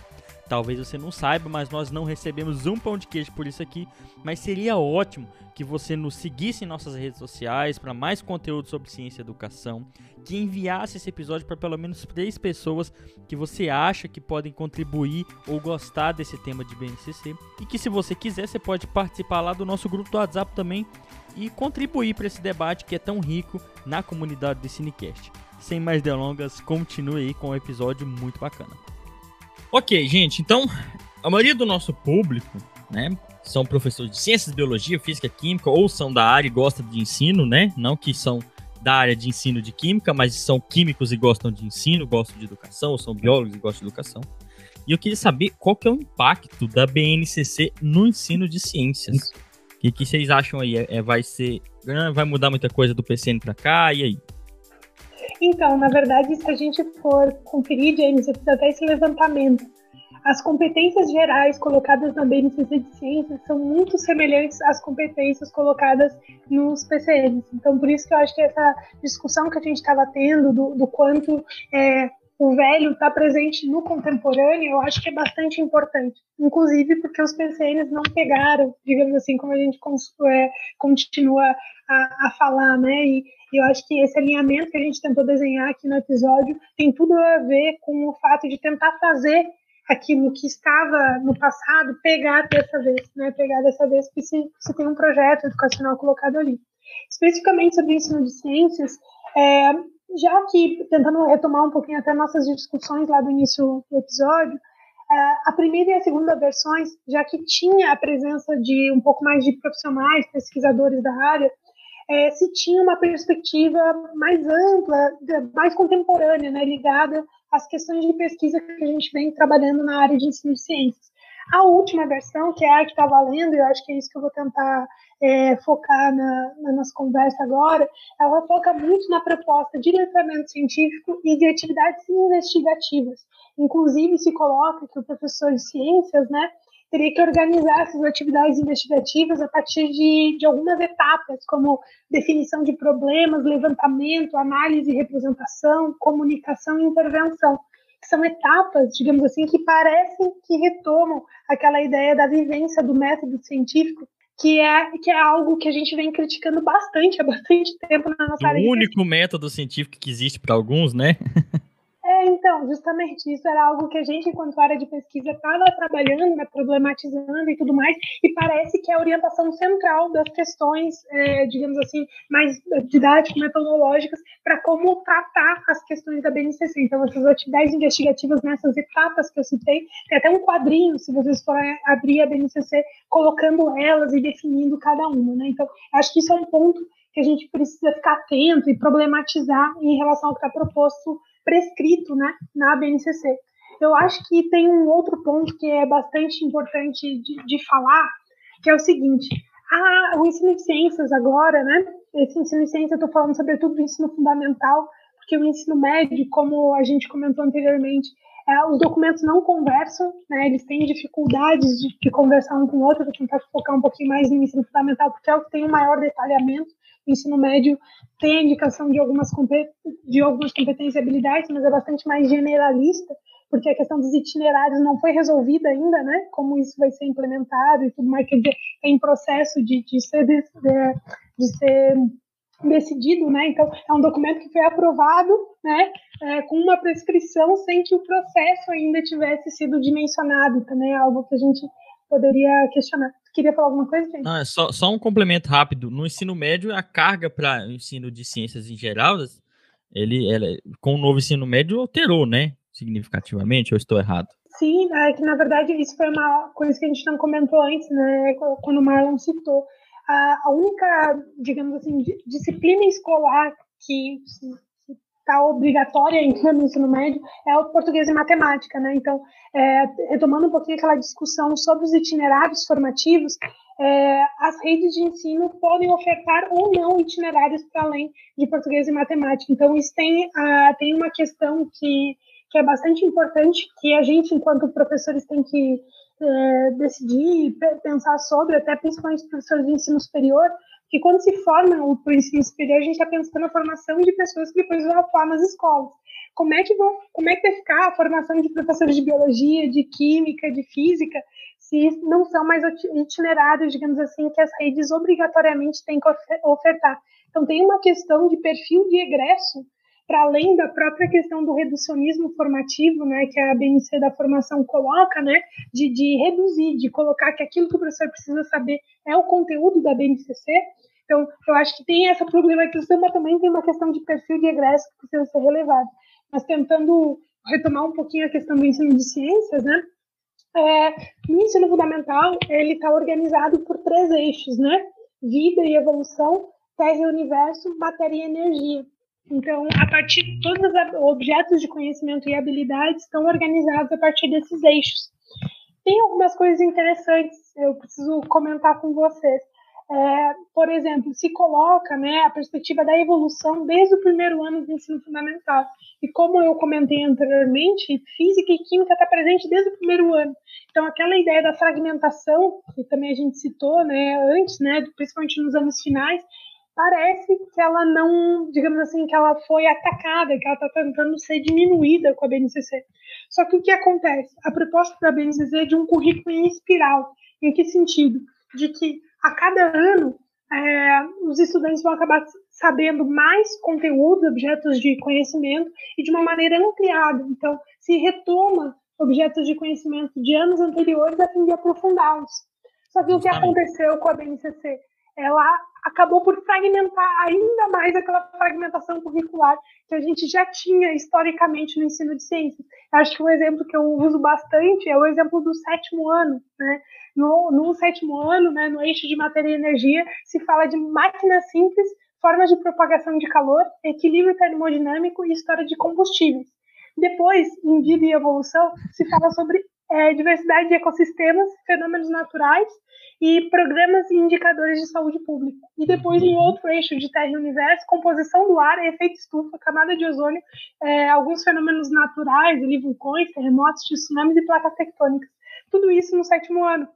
Talvez você não saiba, mas nós não recebemos um pão de queijo por isso aqui. Mas seria ótimo que você nos seguisse em nossas redes sociais para mais conteúdo sobre ciência e educação. Que enviasse esse episódio para pelo menos três pessoas que você acha que podem contribuir ou gostar desse tema de BNCC. E que se você quiser, você pode participar lá do nosso grupo do WhatsApp também e contribuir para esse debate que é tão rico na comunidade do Cinecast. Sem mais delongas, continue aí com um episódio muito bacana. Ok, gente, então a maioria do nosso público, né, são professores de ciências, biologia, física, química ou são da área e gostam de ensino, né? Não que são da área de ensino de química, mas são químicos e gostam de ensino, gostam de educação, ou são biólogos e gostam de educação. E eu queria saber qual que é o impacto da BNCC no ensino de ciências. O que, que vocês acham aí? É, é vai ser. Vai mudar muita coisa do PCN para cá? E aí? Então, na verdade, se a gente for conferir, James, eu fiz até esse levantamento. As competências gerais colocadas na BNCC de Ciências são muito semelhantes às competências colocadas nos PCNs. Então, por isso que eu acho que essa discussão que a gente estava tendo do, do quanto é, o velho está presente no contemporâneo, eu acho que é bastante importante. Inclusive porque os PCNs não pegaram, digamos assim, como a gente é, continua a, a falar, né? E, e eu acho que esse alinhamento que a gente tentou desenhar aqui no episódio tem tudo a ver com o fato de tentar fazer aquilo que estava no passado pegar dessa vez, né? Pegar dessa vez que se, se tem um projeto educacional colocado ali. Especificamente sobre ensino de ciências, é, já que tentando retomar um pouquinho até nossas discussões lá do início do episódio, é, a primeira e a segunda versões, já que tinha a presença de um pouco mais de profissionais, pesquisadores da área, é, se tinha uma perspectiva mais ampla, mais contemporânea, né, ligada às questões de pesquisa que a gente vem trabalhando na área de ensino de ciências. A última versão, que é a que está valendo, e eu acho que é isso que eu vou tentar é, focar na, na, nossa conversa agora, ela foca muito na proposta de letramento científico e de atividades investigativas. Inclusive, se coloca que o professor de ciências, né, teria que organizar essas atividades investigativas a partir de, de algumas etapas, como definição de problemas, levantamento, análise e representação, comunicação e intervenção. São etapas, digamos assim, que parecem que retomam aquela ideia da vivência do método científico, que é, que é algo que a gente vem criticando bastante há bastante tempo na nossa o área. O único método científico que existe para alguns, né? É, então, justamente isso era algo que a gente, enquanto área de pesquisa, estava trabalhando, né, problematizando e tudo mais, e parece que é a orientação central das questões, é, digamos assim, mais didático-metodológicas para como tratar as questões da BNCC. Então, essas atividades investigativas nessas etapas que eu citei, tem até um quadrinho, se vocês forem abrir a BNCC, colocando elas e definindo cada uma. Né? Então, acho que isso é um ponto que a gente precisa ficar atento e problematizar em relação ao que está proposto prescrito né, na BNCC. Eu acho que tem um outro ponto que é bastante importante de, de falar, que é o seguinte: a, o ensino de ciências agora, né? Esse ensino de ciências eu estou falando sobretudo do ensino fundamental, porque o ensino médio, como a gente comentou anteriormente, é, os documentos não conversam, né, eles têm dificuldades de, de conversar um com o outro, vou tentar focar um pouquinho mais no ensino fundamental, porque é o que tem o maior detalhamento, ensino médio tem a indicação de algumas, de algumas competências e habilidades, mas é bastante mais generalista, porque a questão dos itinerários não foi resolvida ainda, né? Como isso vai ser implementado e tudo mais, quer dizer, é em processo de, de, ser, de, de ser decidido, né? Então, é um documento que foi aprovado, né? É, com uma prescrição sem que o processo ainda tivesse sido dimensionado, também é algo que a gente poderia questionar. Queria falar alguma coisa, gente? Não, é só, só um complemento rápido. No ensino médio, a carga para o ensino de ciências em geral, ele, ela, com o novo ensino médio, alterou, né? significativamente, ou estou errado? Sim, é que na verdade isso foi uma coisa que a gente não comentou antes, né, quando o Marlon citou. A, a única, digamos assim, disciplina escolar que está obrigatória ainda no ensino médio é o português e matemática, né? Então, é, retomando um pouquinho aquela discussão sobre os itinerários formativos, é, as redes de ensino podem ofertar ou não itinerários para além de português e matemática. Então, isso tem, a, tem uma questão que que é bastante importante, que a gente, enquanto professores, tem que é, decidir, pensar sobre, até principalmente professores de ensino superior, que quando se formam para o ensino superior, a gente está pensando na formação de pessoas que depois vão atuar nas escolas. Como é que, vão, como é que vai ficar a formação de professores de biologia, de química, de física, se não são mais itinerários, digamos assim, que as redes obrigatoriamente têm que ofertar? Então, tem uma questão de perfil de egresso para além da própria questão do reducionismo formativo, né, que a BNC da formação coloca, né, de, de reduzir, de colocar que aquilo que o professor precisa saber é o conteúdo da BNCC. Então, eu acho que tem essa problematização, mas também tem uma questão de perfil de egresso que precisa ser relevado. Mas tentando retomar um pouquinho a questão do ensino de ciências, né, é, no ensino fundamental, ele está organizado por três eixos, né, vida e evolução, terra e universo, matéria e energia. Então, a partir de todos os objetos de conhecimento e habilidades estão organizados a partir desses eixos. Tem algumas coisas interessantes, eu preciso comentar com vocês. É, por exemplo, se coloca né, a perspectiva da evolução desde o primeiro ano do ensino fundamental. E como eu comentei anteriormente, física e química está presente desde o primeiro ano. Então, aquela ideia da fragmentação, que também a gente citou né, antes, né, principalmente nos anos finais, parece que ela não, digamos assim, que ela foi atacada, que ela está tentando ser diminuída com a BNCC. Só que o que acontece? A proposta da BNCC é de um currículo em espiral. Em que sentido? De que a cada ano é, os estudantes vão acabar sabendo mais conteúdos, objetos de conhecimento e de uma maneira ampliada. Então, se retoma objetos de conhecimento de anos anteriores a fim de aprofundá-los. Só que o que aconteceu com a BNCC? Ela acabou por fragmentar ainda mais aquela fragmentação curricular que a gente já tinha historicamente no ensino de ciências. Acho que um exemplo que eu uso bastante é o exemplo do sétimo ano. Né? No, no sétimo ano, né, no eixo de matéria e energia, se fala de máquinas simples, formas de propagação de calor, equilíbrio termodinâmico e história de combustíveis. Depois, em vida e evolução, se fala sobre é, diversidade de ecossistemas, fenômenos naturais e programas e indicadores de saúde pública. E depois, em outro eixo de Terra e Universo, composição do ar, efeito estufa, camada de ozônio, é, alguns fenômenos naturais, vulcões, terremotos, tsunamis e placas tectônicas. Tudo isso no sétimo ano,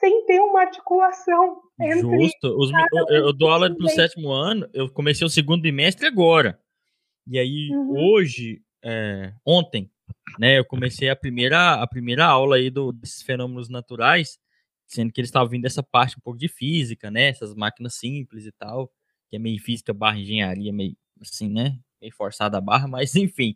sem ter uma articulação entre... Justo. Os, eu, eu dou aula para o sétimo ano, eu comecei o segundo bimestre agora. E aí, uhum. hoje, é, ontem, né, eu comecei a primeira, a primeira aula aí do, desses fenômenos naturais, sendo que eles estavam vindo dessa parte um pouco de física, né? Essas máquinas simples e tal, que é meio física barra engenharia, meio assim, né? Meio forçada a barra, mas enfim.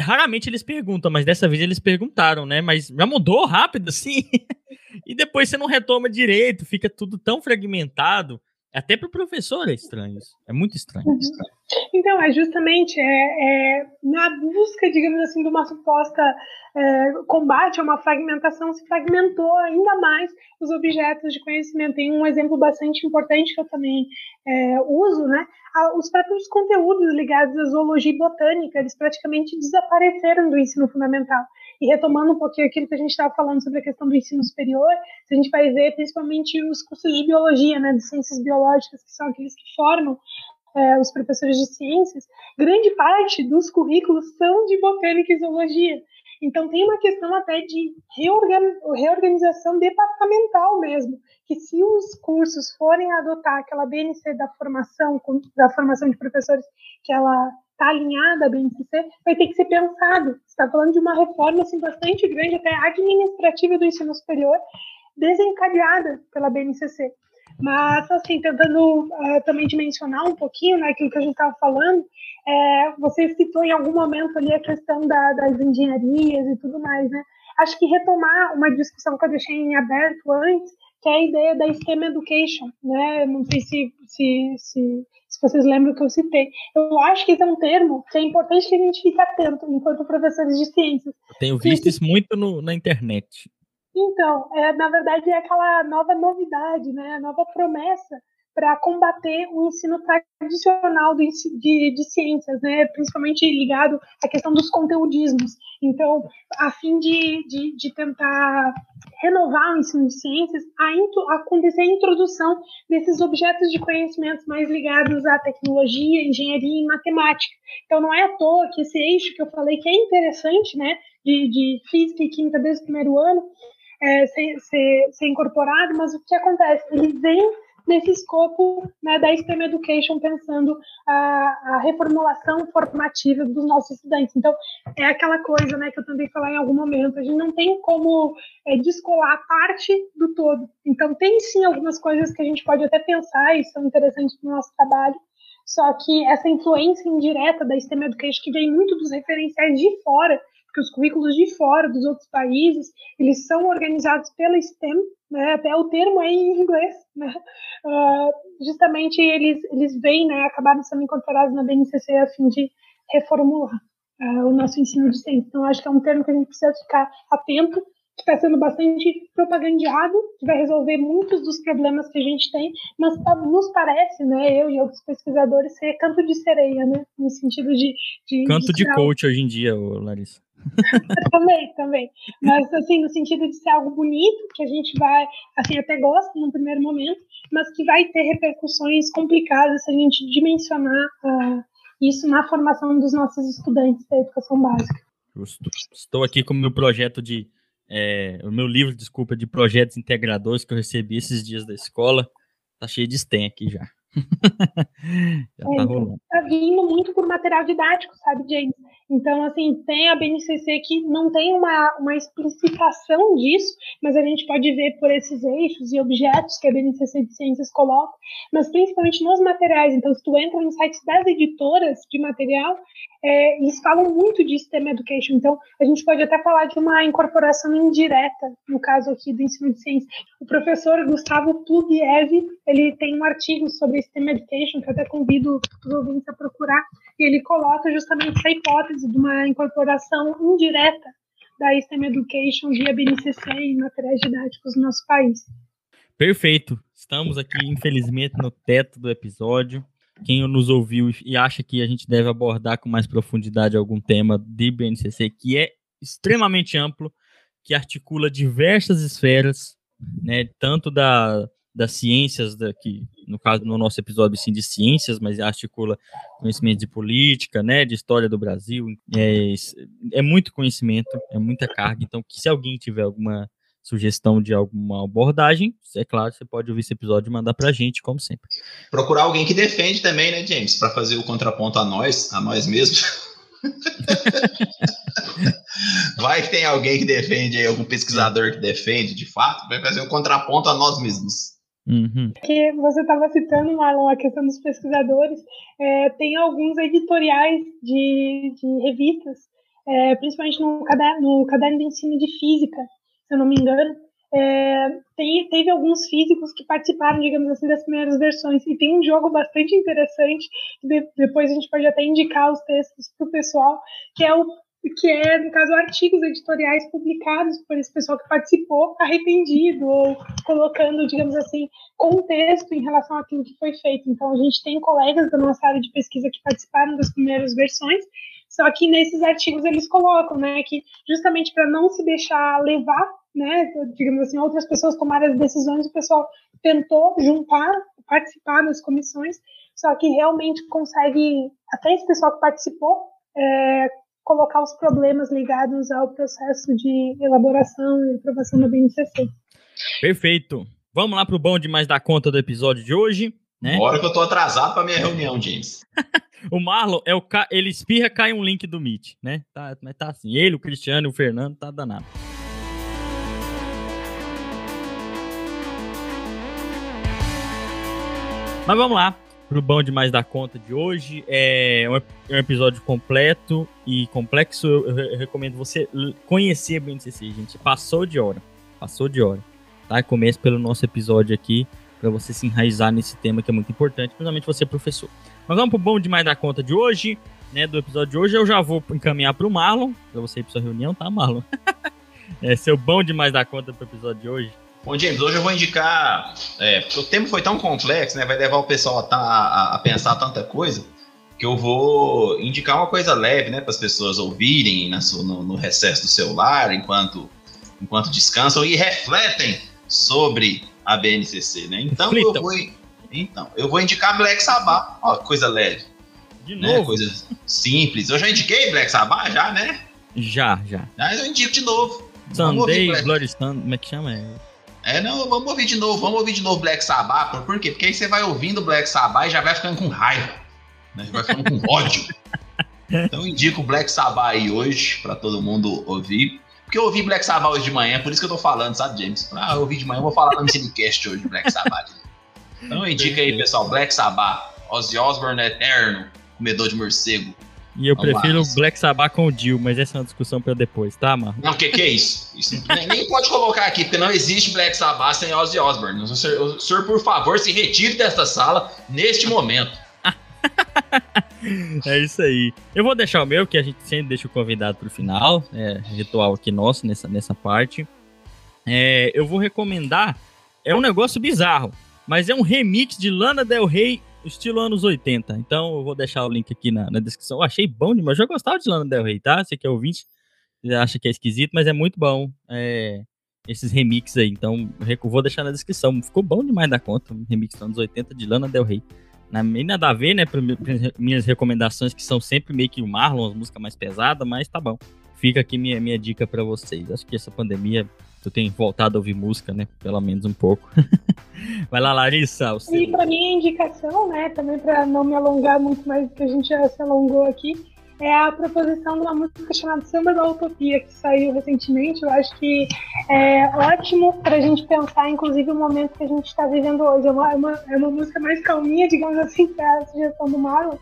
Raramente eles perguntam, mas dessa vez eles perguntaram, né? Mas já mudou rápido, assim. e depois você não retoma direito, fica tudo tão fragmentado. Até para o professor é estranho. É muito estranho. Uhum. Então, é justamente é, é, na busca, digamos assim, de uma suposta é, combate a uma fragmentação, se fragmentou ainda mais os objetos de conhecimento. Tem um exemplo bastante importante que eu também é, uso, né? Os próprios conteúdos ligados à zoologia e botânica, eles praticamente desapareceram do ensino fundamental. E retomando um pouquinho aquilo que a gente estava falando sobre a questão do ensino superior, a gente vai ver principalmente os cursos de biologia, né, de ciências biológicas, que são aqueles que formam é, os professores de ciências, grande parte dos currículos são de botânica e zoologia. Então, tem uma questão até de reorganização departamental mesmo, que se os cursos forem adotar aquela BNC da formação, da formação de professores, que ela está alinhada à BNCC, vai ter que ser pensado. Está falando de uma reforma assim, bastante grande, até administrativa do ensino superior, desencadeada pela BNCC. Mas, assim, tentando uh, também dimensionar um pouquinho né, aquilo que a gente estava falando, é, você citou em algum momento ali a questão da, das engenharias e tudo mais, né? Acho que retomar uma discussão que eu deixei em aberto antes, que é a ideia da STEM Education, né? Não sei se, se, se, se vocês lembram que eu citei. Eu acho que esse é um termo que é importante que a gente fique atento enquanto professores de ciências. Eu tenho visto isso muito no, na internet. Então, é, na verdade, é aquela nova novidade, né? A nova promessa para combater o ensino tradicional de, de, de, ciências, né, principalmente ligado à questão dos conteudismos. Então, a fim de, de, de tentar renovar o ensino de ciências, a acontecer a introdução desses objetos de conhecimento mais ligados à tecnologia, engenharia e matemática. Então, não é à toa que esse eixo que eu falei, que é interessante, né, de, de física e química desde o primeiro ano, é, ser, ser, ser incorporado, mas o que acontece? Ele vem nesse escopo né, da STEM Education, pensando a, a, reformulação formativa dos nossos estudantes. Então, é aquela coisa né, que eu também falar em algum momento, a gente não tem como é, descolar parte do todo. Então, tem sim algumas coisas que a gente pode até pensar e são interessantes para o nosso trabalho, só que essa influência indireta da STEM Education, que vem muito dos referenciais de fora, porque os currículos de fora, dos outros países, eles são organizados pela STEM, né, até o termo é em inglês, né, uh, justamente eles, eles vêm, né, acabaram sendo incorporados na BNCC a fim de reformular uh, o nosso ensino de ciência. Então, acho que é um termo que a gente precisa ficar atento, que está sendo bastante propagandeado, que vai resolver muitos dos problemas que a gente tem, mas nos parece, né, eu e outros pesquisadores, ser canto de sereia, né, no sentido de... de canto de, de coach hoje em dia, Larissa. também, também. Mas, assim, no sentido de ser algo bonito, que a gente vai, assim, até gosta no primeiro momento, mas que vai ter repercussões complicadas se a gente dimensionar uh, isso na formação dos nossos estudantes da educação básica. Justo. Estou aqui com o meu projeto de. É, o meu livro, desculpa, de projetos integradores que eu recebi esses dias da escola. Tá cheio de STEM aqui já. já tá é, rolando. Tá vindo muito por material didático, sabe, James? Então, assim, tem a BNCC que não tem uma, uma explicitação disso, mas a gente pode ver por esses eixos e objetos que a BNCC de Ciências coloca, mas principalmente nos materiais. Então, se tu entra no site das editoras de material, é, eles falam muito de STEM Education. Então, a gente pode até falar de uma incorporação indireta, no caso aqui do ensino de ciências. O professor Gustavo Pugliese, ele tem um artigo sobre STEM Education, que eu até convido os ouvintes a procurar, e ele coloca justamente essa hipótese de uma incorporação indireta da STEM Education via BNCC e materiais didáticos no nosso país. Perfeito. Estamos aqui, infelizmente, no teto do episódio quem nos ouviu e acha que a gente deve abordar com mais profundidade algum tema de BNCC, que é extremamente amplo, que articula diversas esferas, né, tanto da, das ciências, da, que, no caso, no nosso episódio, sim, de ciências, mas articula conhecimento de política, né, de história do Brasil, é, é muito conhecimento, é muita carga, então, que se alguém tiver alguma sugestão de alguma abordagem, é claro, você pode ouvir esse episódio e mandar pra gente, como sempre. Procurar alguém que defende também, né, James? Para fazer o contraponto a nós, a nós mesmos. vai que tem alguém que defende aí, algum pesquisador que defende, de fato, vai fazer o um contraponto a nós mesmos. Uhum. Que você estava citando, Marlon, a questão dos pesquisadores. É, tem alguns editoriais de, de revistas, é, principalmente no caderno, no caderno de ensino de física, se eu não me engano, é, tem, teve alguns físicos que participaram, digamos assim, das primeiras versões. E tem um jogo bastante interessante, de, depois a gente pode até indicar os textos para o pessoal, que é o que é, no caso, artigos editoriais publicados por esse pessoal que participou, arrependido, ou colocando, digamos assim, contexto em relação àquilo que foi feito. Então, a gente tem colegas da nossa área de pesquisa que participaram das primeiras versões, só que nesses artigos eles colocam, né, que justamente para não se deixar levar, né, digamos assim, outras pessoas tomarem as decisões, o pessoal tentou juntar, participar das comissões só que realmente consegue, até esse pessoal que participou, é, colocar os problemas ligados ao processo de elaboração e aprovação da BNCC. Perfeito. Vamos lá pro bom demais da conta do episódio de hoje, né? Bora que eu tô atrasado pra minha reunião, James. o Marlon, é o ca... ele espirra, cai um link do Meet, né? Tá, mas tá assim. Ele, o Cristiano e o Fernando, tá danado. Mas vamos lá pro bom demais da conta de hoje. É um, é um episódio completo e complexo. Eu, eu, recomendo você conhecer a BNCC, gente. Passou de hora. Passou de hora. Tá? Começa pelo nosso episódio aqui para você se enraizar nesse tema que é muito importante, principalmente você professor. Mas vamos pro bom demais da conta de hoje, né? Do episódio de hoje, eu já vou encaminhar pro Marlon, para você ir pra sua reunião, tá, Marlon? é seu bom demais da conta pro episódio de hoje. Bom, James, hoje eu vou indicar. É, porque o tema foi tão complexo, né? Vai levar o pessoal a, a, a pensar tanta coisa, que eu vou indicar uma coisa leve, né? Para as pessoas ouvirem sua, no, no, recesso do celular, enquanto, enquanto descansam e refletem sobre a BNCC, né? Então eu vou, então, eu vou indicar Black Sabbath, ó, coisa leve. De né? novo? Coisa simples. Eu já indiquei Black Sabbath, já, né? Já, já. Mas eu indico de novo. Sunday, Blood Stand, como é que chama? É, não, vamos ouvir de novo, vamos ouvir de novo Black Sabbath. Por quê? Porque aí você vai ouvindo Black Sabbath e já vai ficando com raiva. Né? Vai ficando com ódio. Então eu indico o Black Sabbath aí hoje, para todo mundo ouvir. Porque eu ouvi Black Sabbath hoje de manhã, por isso que eu tô falando, sabe, James? Ah, eu ouvi de manhã, eu vou falar no Cinecast hoje, Black Sabbath. Então indica aí, pessoal, Black Sabbath, Ozzy Osbourne Eterno, comedor de morcego. E eu Vamos prefiro o Black Sabbath com o Dio, mas essa é uma discussão para depois, tá, mano? Não, o que, que é isso? isso nem, nem, pode colocar aqui, porque não existe Black Sabbath sem Ozzy Osbourne. O senhor, o senhor, por favor, se retire desta sala neste momento. é isso aí. Eu vou deixar o meu, que a gente sempre deixa o convidado pro final. É ritual aqui nosso nessa, nessa parte. É, eu vou recomendar. É um negócio bizarro, mas é um remix de Lana Del Rey estilo anos 80. Então eu vou deixar o link aqui na, na descrição. Eu achei bom demais. Eu já gostava de Lana Del Rey, tá? Você que é ouvinte, acha que é esquisito, mas é muito bom. É, esses remixes aí. Então vou deixar na descrição. Ficou bom demais da conta. Remix dos anos 80 de Lana Del Rey. Na, meio nada a ver, né? Minhas recomendações, que são sempre meio que o Marlon, as músicas mais pesadas, mas tá bom. Fica aqui minha, minha dica para vocês. Acho que essa pandemia tu tem voltado a ouvir música, né? Pelo menos um pouco. Vai lá, Larissa. Seu... E para mim, a indicação, né? Também para não me alongar muito mais do que a gente já se alongou aqui, é a proposição de uma música chamada Samba da Utopia, que saiu recentemente. Eu acho que é ótimo para a gente pensar, inclusive, o momento que a gente está vivendo hoje. É uma, é, uma, é uma música mais calminha, digamos assim, que a sugestão do Marlon.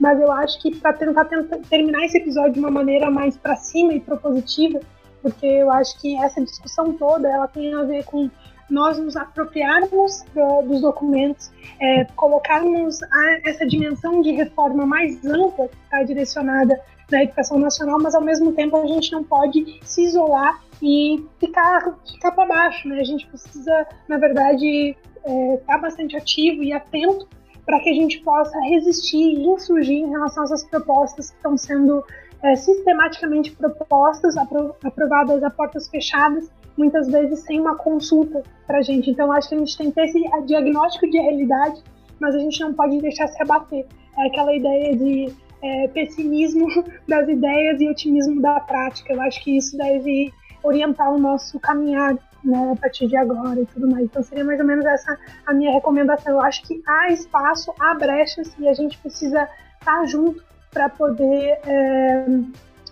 Mas eu acho que para tentar, tentar terminar esse episódio de uma maneira mais para cima e propositiva, porque eu acho que essa discussão toda ela tem a ver com nós nos apropriarmos do, dos documentos, é, colocarmos essa dimensão de reforma mais ampla que está direcionada na educação nacional, mas ao mesmo tempo a gente não pode se isolar e ficar, ficar para baixo, né? A gente precisa, na verdade, estar é, tá bastante ativo e atento para que a gente possa resistir e insurgir em relação a essas propostas que estão sendo é, sistematicamente propostas, apro aprovadas a portas fechadas, muitas vezes sem uma consulta para a gente. Então, acho que a gente tem que ter esse diagnóstico de realidade, mas a gente não pode deixar se abater. É aquela ideia de é, pessimismo das ideias e otimismo da prática. Eu acho que isso deve orientar o nosso caminhar né, a partir de agora e tudo mais. Então seria mais ou menos essa a minha recomendação. Eu acho que há espaço, há brechas e a gente precisa estar junto para poder é,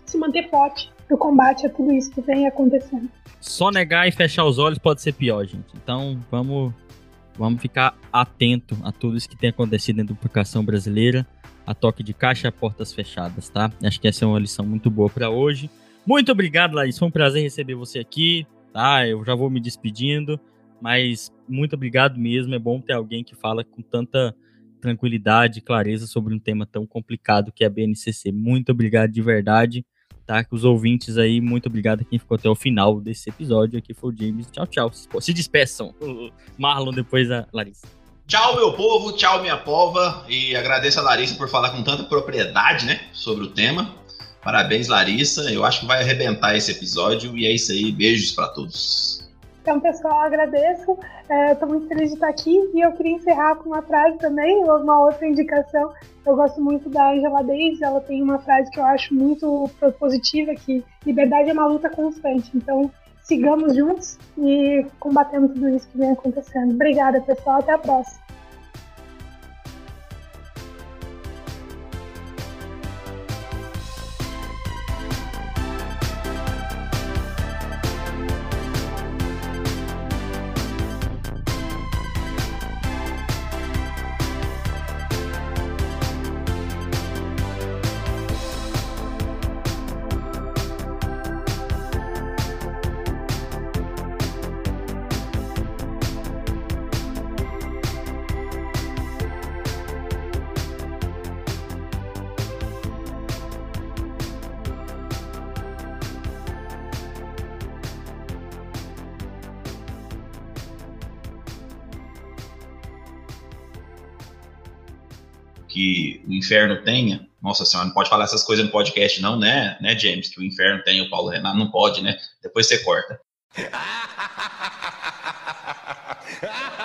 se manter forte no combate a tudo isso que vem acontecendo. Só negar e fechar os olhos pode ser pior, gente. Então vamos, vamos ficar atento a tudo isso que tem acontecido dentro da educação brasileira. A toque de caixa, portas fechadas, tá? Acho que essa é uma lição muito boa para hoje. Muito obrigado, Laís. Foi um prazer receber você aqui, tá? Eu já vou me despedindo, mas muito obrigado mesmo. É bom ter alguém que fala com tanta tranquilidade e clareza sobre um tema tão complicado que é a BNCC. Muito obrigado de verdade, tá? Que os ouvintes aí, muito obrigado a quem ficou até o final desse episódio. Aqui foi o James. Tchau, tchau. Se despeçam. Marlon, depois a Larissa. Tchau, meu povo, tchau, minha pova. E agradeço a Larissa por falar com tanta propriedade, né, sobre o tema. Parabéns, Larissa. Eu acho que vai arrebentar esse episódio. E é isso aí. Beijos para todos. Então, pessoal, agradeço. Estou é, muito feliz de estar aqui e eu queria encerrar com uma frase também, uma outra indicação. Eu gosto muito da Angela Davis, ela tem uma frase que eu acho muito positiva, que liberdade é uma luta constante. Então, sigamos juntos e combatendo tudo isso que vem acontecendo. Obrigada, pessoal. Até a próxima. inferno tenha. Nossa senhora, não pode falar essas coisas no podcast, não, né, né, James? Que o inferno tem o Paulo Renato. Não pode, né? Depois você corta.